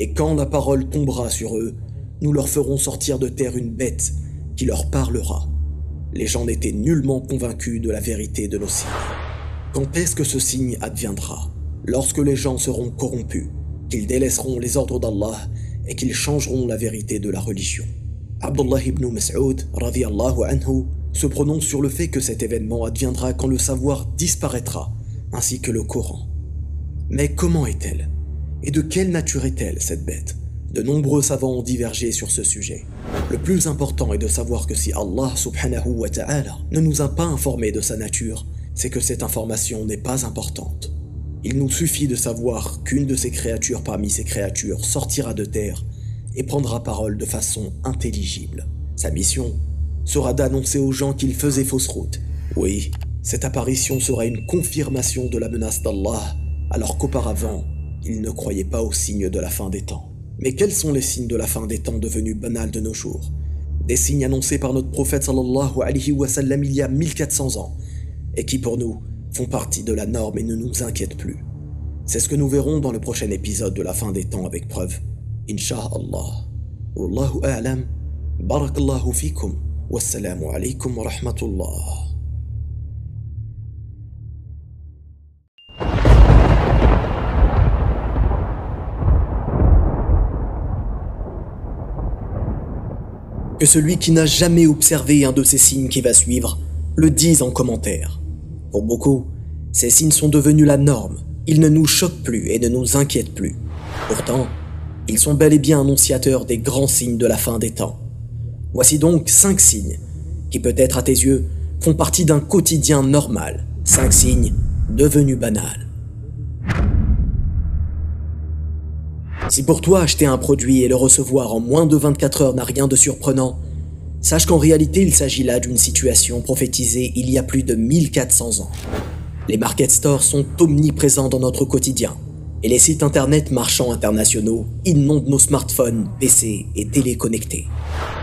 S1: Et quand la parole tombera sur eux, nous leur ferons sortir de terre une bête qui leur parlera. Les gens n'étaient nullement convaincus de la vérité de nos signes. Quand est-ce que ce signe adviendra? Lorsque les gens seront corrompus, qu'ils délaisseront les ordres d'Allah et qu'ils changeront la vérité de la religion. Abdullah ibn Mas'ud anhu se prononce sur le fait que cet événement adviendra quand le savoir disparaîtra, ainsi que le Coran. Mais comment est-elle? Et de quelle nature est-elle, cette bête? De nombreux savants ont divergé sur ce sujet. Le plus important est de savoir que si Allah subhanahu wa ta'ala ne nous a pas informés de sa nature, c'est que cette information n'est pas importante. Il nous suffit de savoir qu'une de ces créatures parmi ces créatures sortira de terre et prendra parole de façon intelligible. Sa mission sera d'annoncer aux gens qu'il faisait fausse route. Oui, cette apparition sera une confirmation de la menace d'Allah alors qu'auparavant, ils ne croyaient pas aux signes de la fin des temps. Mais quels sont les signes de la fin des temps devenus banals de nos jours? Des signes annoncés par notre prophète sallallahu alayhi wa sallam il y a 1400 ans, et qui pour nous font partie de la norme et ne nous inquiètent plus. C'est ce que nous verrons dans le prochain épisode de la fin des temps avec preuve. Inch'Allah. Wallahu a'lam. Barakallahu fikum. Wassalamu alaykum wa rahmatullah. Que celui qui n'a jamais observé un de ces signes qui va suivre le dise en commentaire. Pour beaucoup, ces signes sont devenus la norme, ils ne nous choquent plus et ne nous inquiètent plus. Pourtant, ils sont bel et bien annonciateurs des grands signes de la fin des temps. Voici donc cinq signes qui peut-être à tes yeux font partie d'un quotidien normal, cinq signes devenus banals. Si pour toi acheter un produit et le recevoir en moins de 24 heures n'a rien de surprenant, sache qu'en réalité il s'agit là d'une situation prophétisée il y a plus de 1400 ans. Les market stores sont omniprésents dans notre quotidien, et les sites internet marchands internationaux inondent nos smartphones, PC et téléconnectés.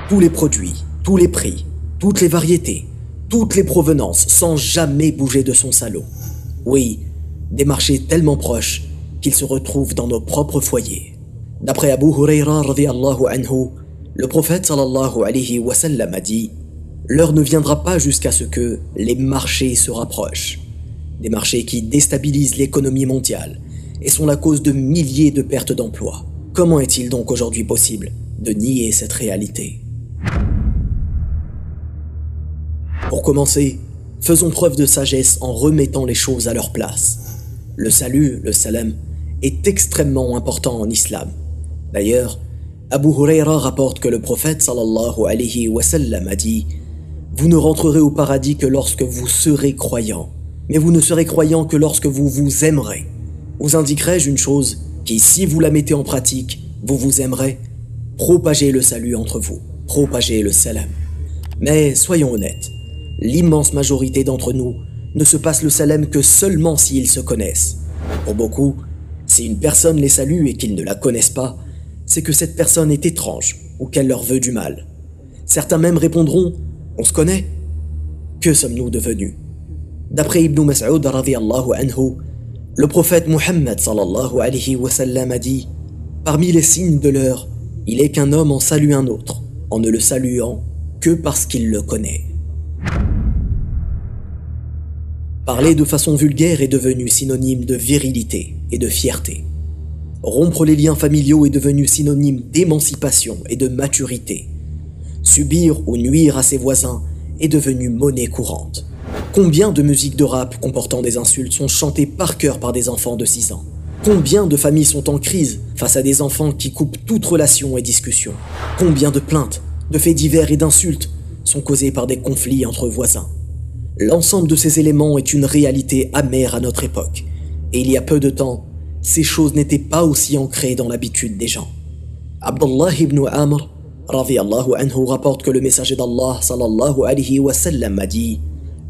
S1: Tous les produits, tous les prix, toutes les variétés, toutes les provenances sans jamais bouger de son salon. Oui, des marchés tellement proches qu'ils se retrouvent dans nos propres foyers. D'après Abu Huraira anhu, le prophète sallallahu alayhi wa sallam a dit L'heure ne viendra pas jusqu'à ce que les marchés se rapprochent. Des marchés qui déstabilisent l'économie mondiale et sont la cause de milliers de pertes d'emplois. Comment est-il donc aujourd'hui possible
S3: de nier cette réalité? Pour commencer, faisons preuve de sagesse en remettant les choses à leur place. Le salut, le salam, est extrêmement important en islam. D'ailleurs, Abu Huraira rapporte que le prophète sallallahu alayhi wa sallam a dit Vous ne rentrerez au paradis que lorsque vous serez croyant, mais vous ne serez croyant que lorsque vous vous aimerez. Vous indiquerai-je une chose qui, si vous la mettez en pratique, vous vous aimerez? Propagez le salut entre vous, propagez le salam. Mais soyons honnêtes, l'immense majorité d'entre nous ne se passe le salam que seulement s'ils se connaissent. Pour beaucoup, si une personne les salue et qu'ils ne la connaissent pas, c'est que cette personne est étrange ou qu'elle leur veut du mal. Certains même répondront On se connaît Que sommes-nous devenus? D'après Ibn Mas'ud le prophète Muhammad alayhi wa a dit Parmi les signes de l'heure, il est qu'un homme en salue un autre, en ne le saluant que parce qu'il le connaît. Parler de façon vulgaire est devenu synonyme de virilité et de fierté. Rompre les liens familiaux est devenu synonyme d'émancipation et de maturité. Subir ou nuire à ses voisins est devenu monnaie courante. Combien de musiques de rap comportant des insultes sont chantées par cœur par des enfants de 6 ans? Combien de familles sont en crise face à des enfants qui coupent toute relation et discussion? Combien de plaintes, de faits divers et d'insultes sont causés par des conflits entre voisins? L'ensemble de ces éléments est une réalité amère à notre époque. Et il y a peu de temps, ces choses n'étaient pas aussi ancrées dans l'habitude des gens. Abdullah ibn Amr anhu, rapporte que le messager d'Allah sallallahu alayhi wa sallam a dit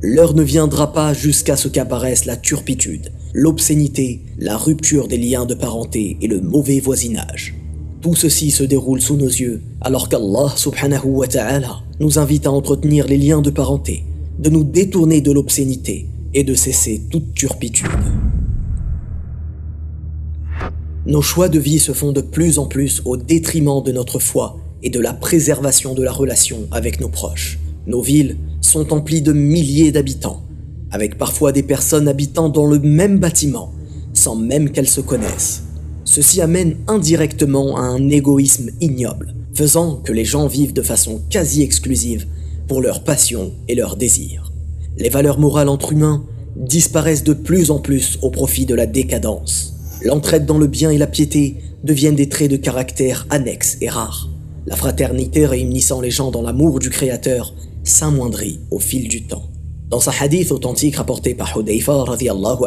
S3: L'heure ne viendra pas jusqu'à ce qu'apparaisse la turpitude, l'obscénité, la rupture des liens de parenté et le mauvais voisinage. Tout ceci se déroule sous nos yeux, alors qu'Allah subhanahu wa ta'ala nous invite à entretenir les liens de parenté, de nous détourner de l'obscénité et de cesser toute turpitude. Nos choix de vie se font de plus en plus au détriment de notre foi et de la préservation de la relation avec nos proches. Nos villes sont emplies de milliers d'habitants, avec parfois des personnes habitant dans le même bâtiment, sans même qu'elles se connaissent. Ceci amène indirectement à un égoïsme ignoble, faisant que les gens vivent de façon quasi exclusive pour leurs passions et leurs désirs. Les valeurs morales entre humains disparaissent de plus en plus au profit de la décadence. L'entraide dans le bien et la piété deviennent des traits de caractère annexes et rares. La fraternité réunissant les gens dans l'amour du Créateur s'amoindrit au fil du temps. Dans sa hadith authentique rapporté par Hudayfa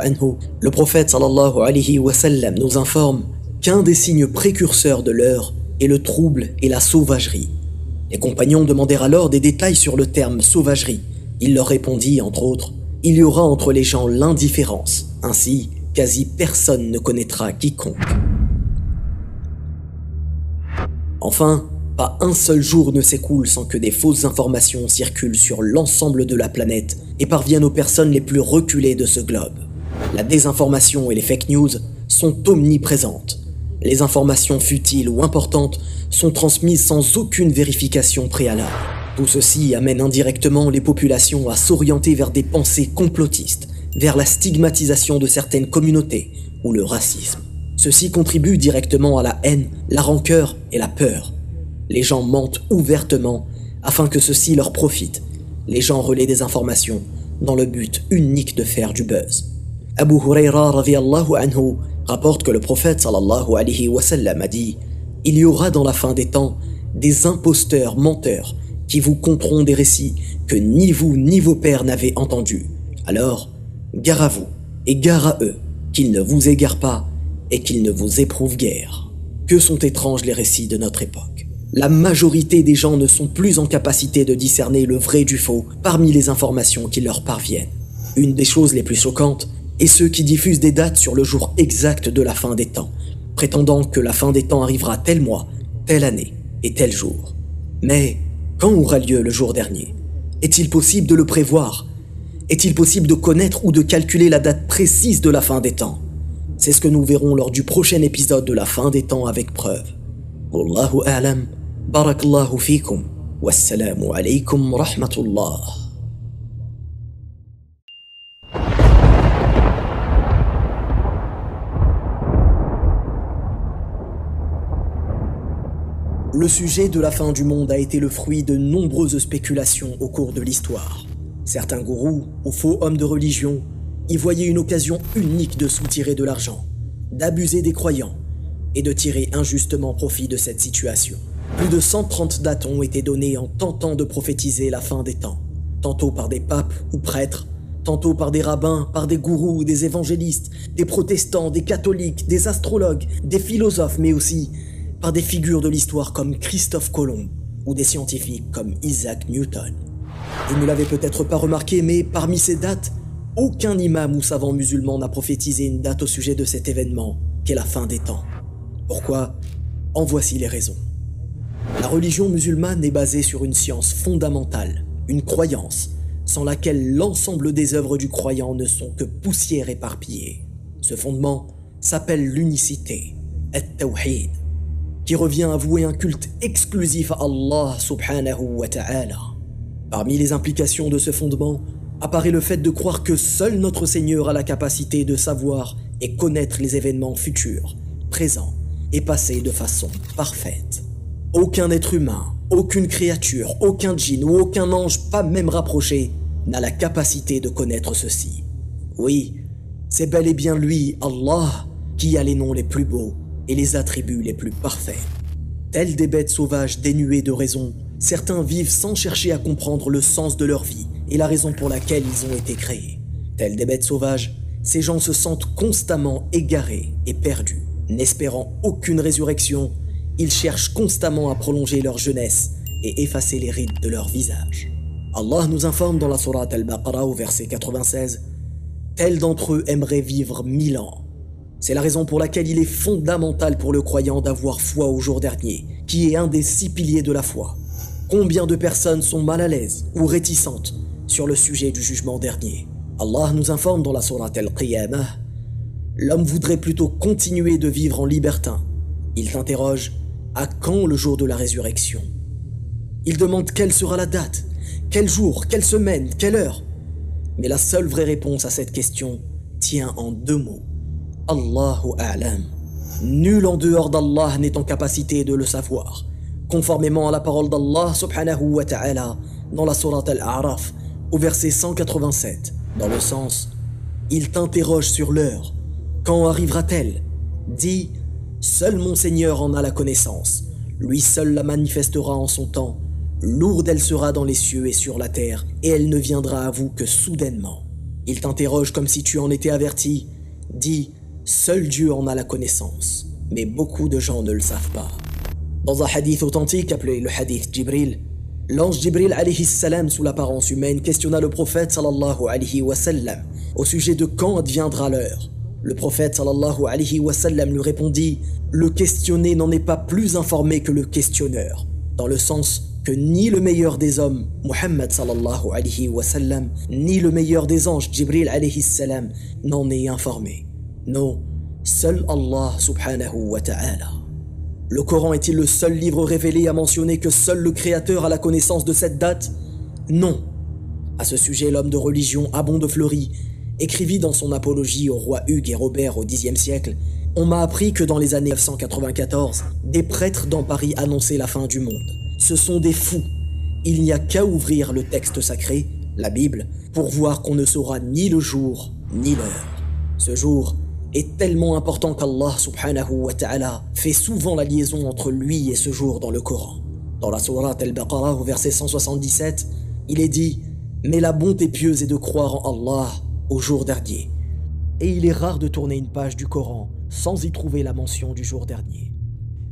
S3: anhu, le prophète sallallahu alayhi wa sallam nous informe qu'un des signes précurseurs de l'heure est le trouble et la sauvagerie. Les compagnons demandèrent alors des détails sur le terme sauvagerie. Il leur répondit, entre autres, Il y aura entre les gens l'indifférence, ainsi quasi personne ne connaîtra quiconque. Enfin, pas un seul jour ne s'écoule sans que des fausses informations circulent sur l'ensemble de la planète et parviennent aux personnes les plus reculées de ce globe. La désinformation et les fake news sont omniprésentes. Les informations futiles ou importantes sont transmises sans aucune vérification préalable. Tout ceci amène indirectement les populations à s'orienter vers des pensées complotistes, vers la stigmatisation de certaines communautés ou le racisme. Ceci contribue directement à la haine, la rancœur et la peur. Les gens mentent ouvertement afin que ceci leur profite. Les gens relaient des informations dans le but unique de faire du buzz. Abu Huraira anhu rapporte que le prophète sallallahu alayhi wa sallam a dit Il y aura dans la fin des temps des imposteurs menteurs qui vous conteront des récits que ni vous ni vos pères n'avez entendus. Alors, gare à vous et gare à eux, qu'ils ne vous égarent pas et qu'ils ne vous éprouvent guère. Que sont étranges les récits de notre époque. La majorité des gens ne sont plus en capacité de discerner le vrai du faux parmi les informations qui leur parviennent. Une des choses les plus choquantes est ceux qui diffusent des dates sur le jour exact de la fin des temps, prétendant que la fin des temps arrivera tel mois, telle année et tel jour. Mais quand aura lieu le jour dernier Est-il possible de le prévoir Est-il possible de connaître ou de calculer la date précise de la fin des temps? C'est ce que nous verrons lors du prochain épisode de la fin des temps avec preuve. Wallahu a'lam, barakallahu fikum, wassalamu alaykum rahmatullah. Le sujet de la fin du monde a été le fruit de nombreuses spéculations au cours de l'histoire. Certains gourous ou faux hommes de religion y voyaient une occasion unique de soutirer de l'argent, d'abuser des croyants et de tirer injustement profit de cette situation. Plus de 130 dates ont été données en tentant de prophétiser la fin des temps, tantôt par des papes ou prêtres, tantôt par des rabbins, par des gourous, des évangélistes, des protestants, des catholiques, des astrologues, des philosophes, mais aussi par des figures de l'histoire comme Christophe Colomb ou des scientifiques comme Isaac Newton. Vous ne l'avez peut-être pas remarqué, mais parmi ces dates, aucun imam ou savant musulman n'a prophétisé une date au sujet de cet événement, qu'est la fin des temps. Pourquoi? En voici les raisons. La religion musulmane est basée sur une science fondamentale, une croyance, sans laquelle l'ensemble des œuvres du croyant ne sont que poussière éparpillée. Ce fondement s'appelle l'unicité, at-tawhid, qui revient à vouer un culte exclusif à Allah subhanahu wa ta'ala. Parmi les implications de ce fondement apparaît le fait de croire que seul notre Seigneur a la capacité de savoir et connaître les événements futurs, présents et passés de façon parfaite. Aucun être humain, aucune créature, aucun djinn ou aucun ange, pas même rapproché, n'a la capacité de connaître ceci. Oui, c'est bel et bien lui, Allah, qui a les noms les plus beaux et les attributs les plus parfaits. Tels des bêtes sauvages dénuées de raison, certains vivent sans chercher à comprendre le sens de leur vie et la raison pour laquelle ils ont été créés. Tels des bêtes sauvages, ces gens se sentent constamment égarés et perdus. N'espérant aucune résurrection, ils cherchent constamment à prolonger leur jeunesse et effacer les rides de leur visage. Allah nous informe dans la Sourate Al-Baqarah au verset 96 Tels d'entre eux aimeraient vivre mille ans. C'est la raison pour laquelle il est fondamental pour le croyant d'avoir foi au jour dernier, qui est un des six piliers de la foi. Combien de personnes sont mal à l'aise ou réticentes sur le sujet du jugement dernier Allah nous informe dans la Sourate Al-Qiyamah L'homme voudrait plutôt continuer de vivre en libertin. Il s'interroge à quand le jour de la résurrection? Il demande quelle sera la date, quel jour, quelle semaine, quelle heure? Mais la seule vraie réponse à cette question tient en deux mots. Allahu A'lam. Nul en dehors d'Allah n'est en capacité de le savoir. Conformément à la parole d'Allah subhanahu wa ta'ala dans la sourate Al-A'raf au verset 187, dans le sens Il t'interroge sur l'heure. Quand arrivera-t-elle? Dis Seul mon Seigneur en a la connaissance. Lui seul la manifestera en son temps. Lourde elle sera dans les cieux et sur la terre, et elle ne viendra à vous que soudainement. Il t'interroge comme si tu en étais averti. Dis, seul Dieu en a la connaissance, mais beaucoup de gens ne le savent pas. Dans un hadith authentique appelé le hadith Jibril, l'ange Jibril alayhi salam sous l'apparence humaine questionna le prophète sallallahu alayhi wa sallam au sujet de quand adviendra l'heure. Le prophète sallallahu alayhi wa sallam lui répondit Le questionné n'en est pas plus informé que le questionneur, dans le sens que ni le meilleur des hommes, Muhammad sallallahu alayhi wa sallam, ni le meilleur des anges, Jibril alayhi salam, n'en est informé. Non, seul Allah subhanahu wa ta'ala. Le Coran est-il le seul livre révélé à mentionner que seul le Créateur a la connaissance de cette date? Non. À ce sujet, l'homme de religion Abon de Fleury écrivit dans son apologie au roi Hugues et Robert au Xe siècle On m'a appris que dans les années 994, des prêtres dans Paris annonçaient la fin du monde. Ce sont des fous. Il n'y a qu'à ouvrir le texte sacré, la Bible, pour voir qu'on ne saura ni le jour ni l'heure. Ce jour est tellement important qu'Allah subhanahu wa ta'ala fait souvent la liaison entre lui et ce jour dans le Coran. Dans la Sourate Al-Baqarah au verset 177, il est dit Mais la bonté pieuse est de croire en Allah au jour dernier. Et il est rare de tourner une page du Coran sans y trouver la mention du jour dernier.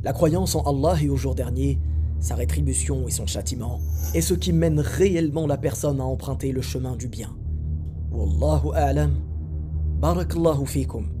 S3: La croyance en Allah et au jour dernier, sa rétribution et son châtiment, est ce qui mène réellement la personne à emprunter le chemin du bien. Wallahu a'lam. Barakallahu fikum.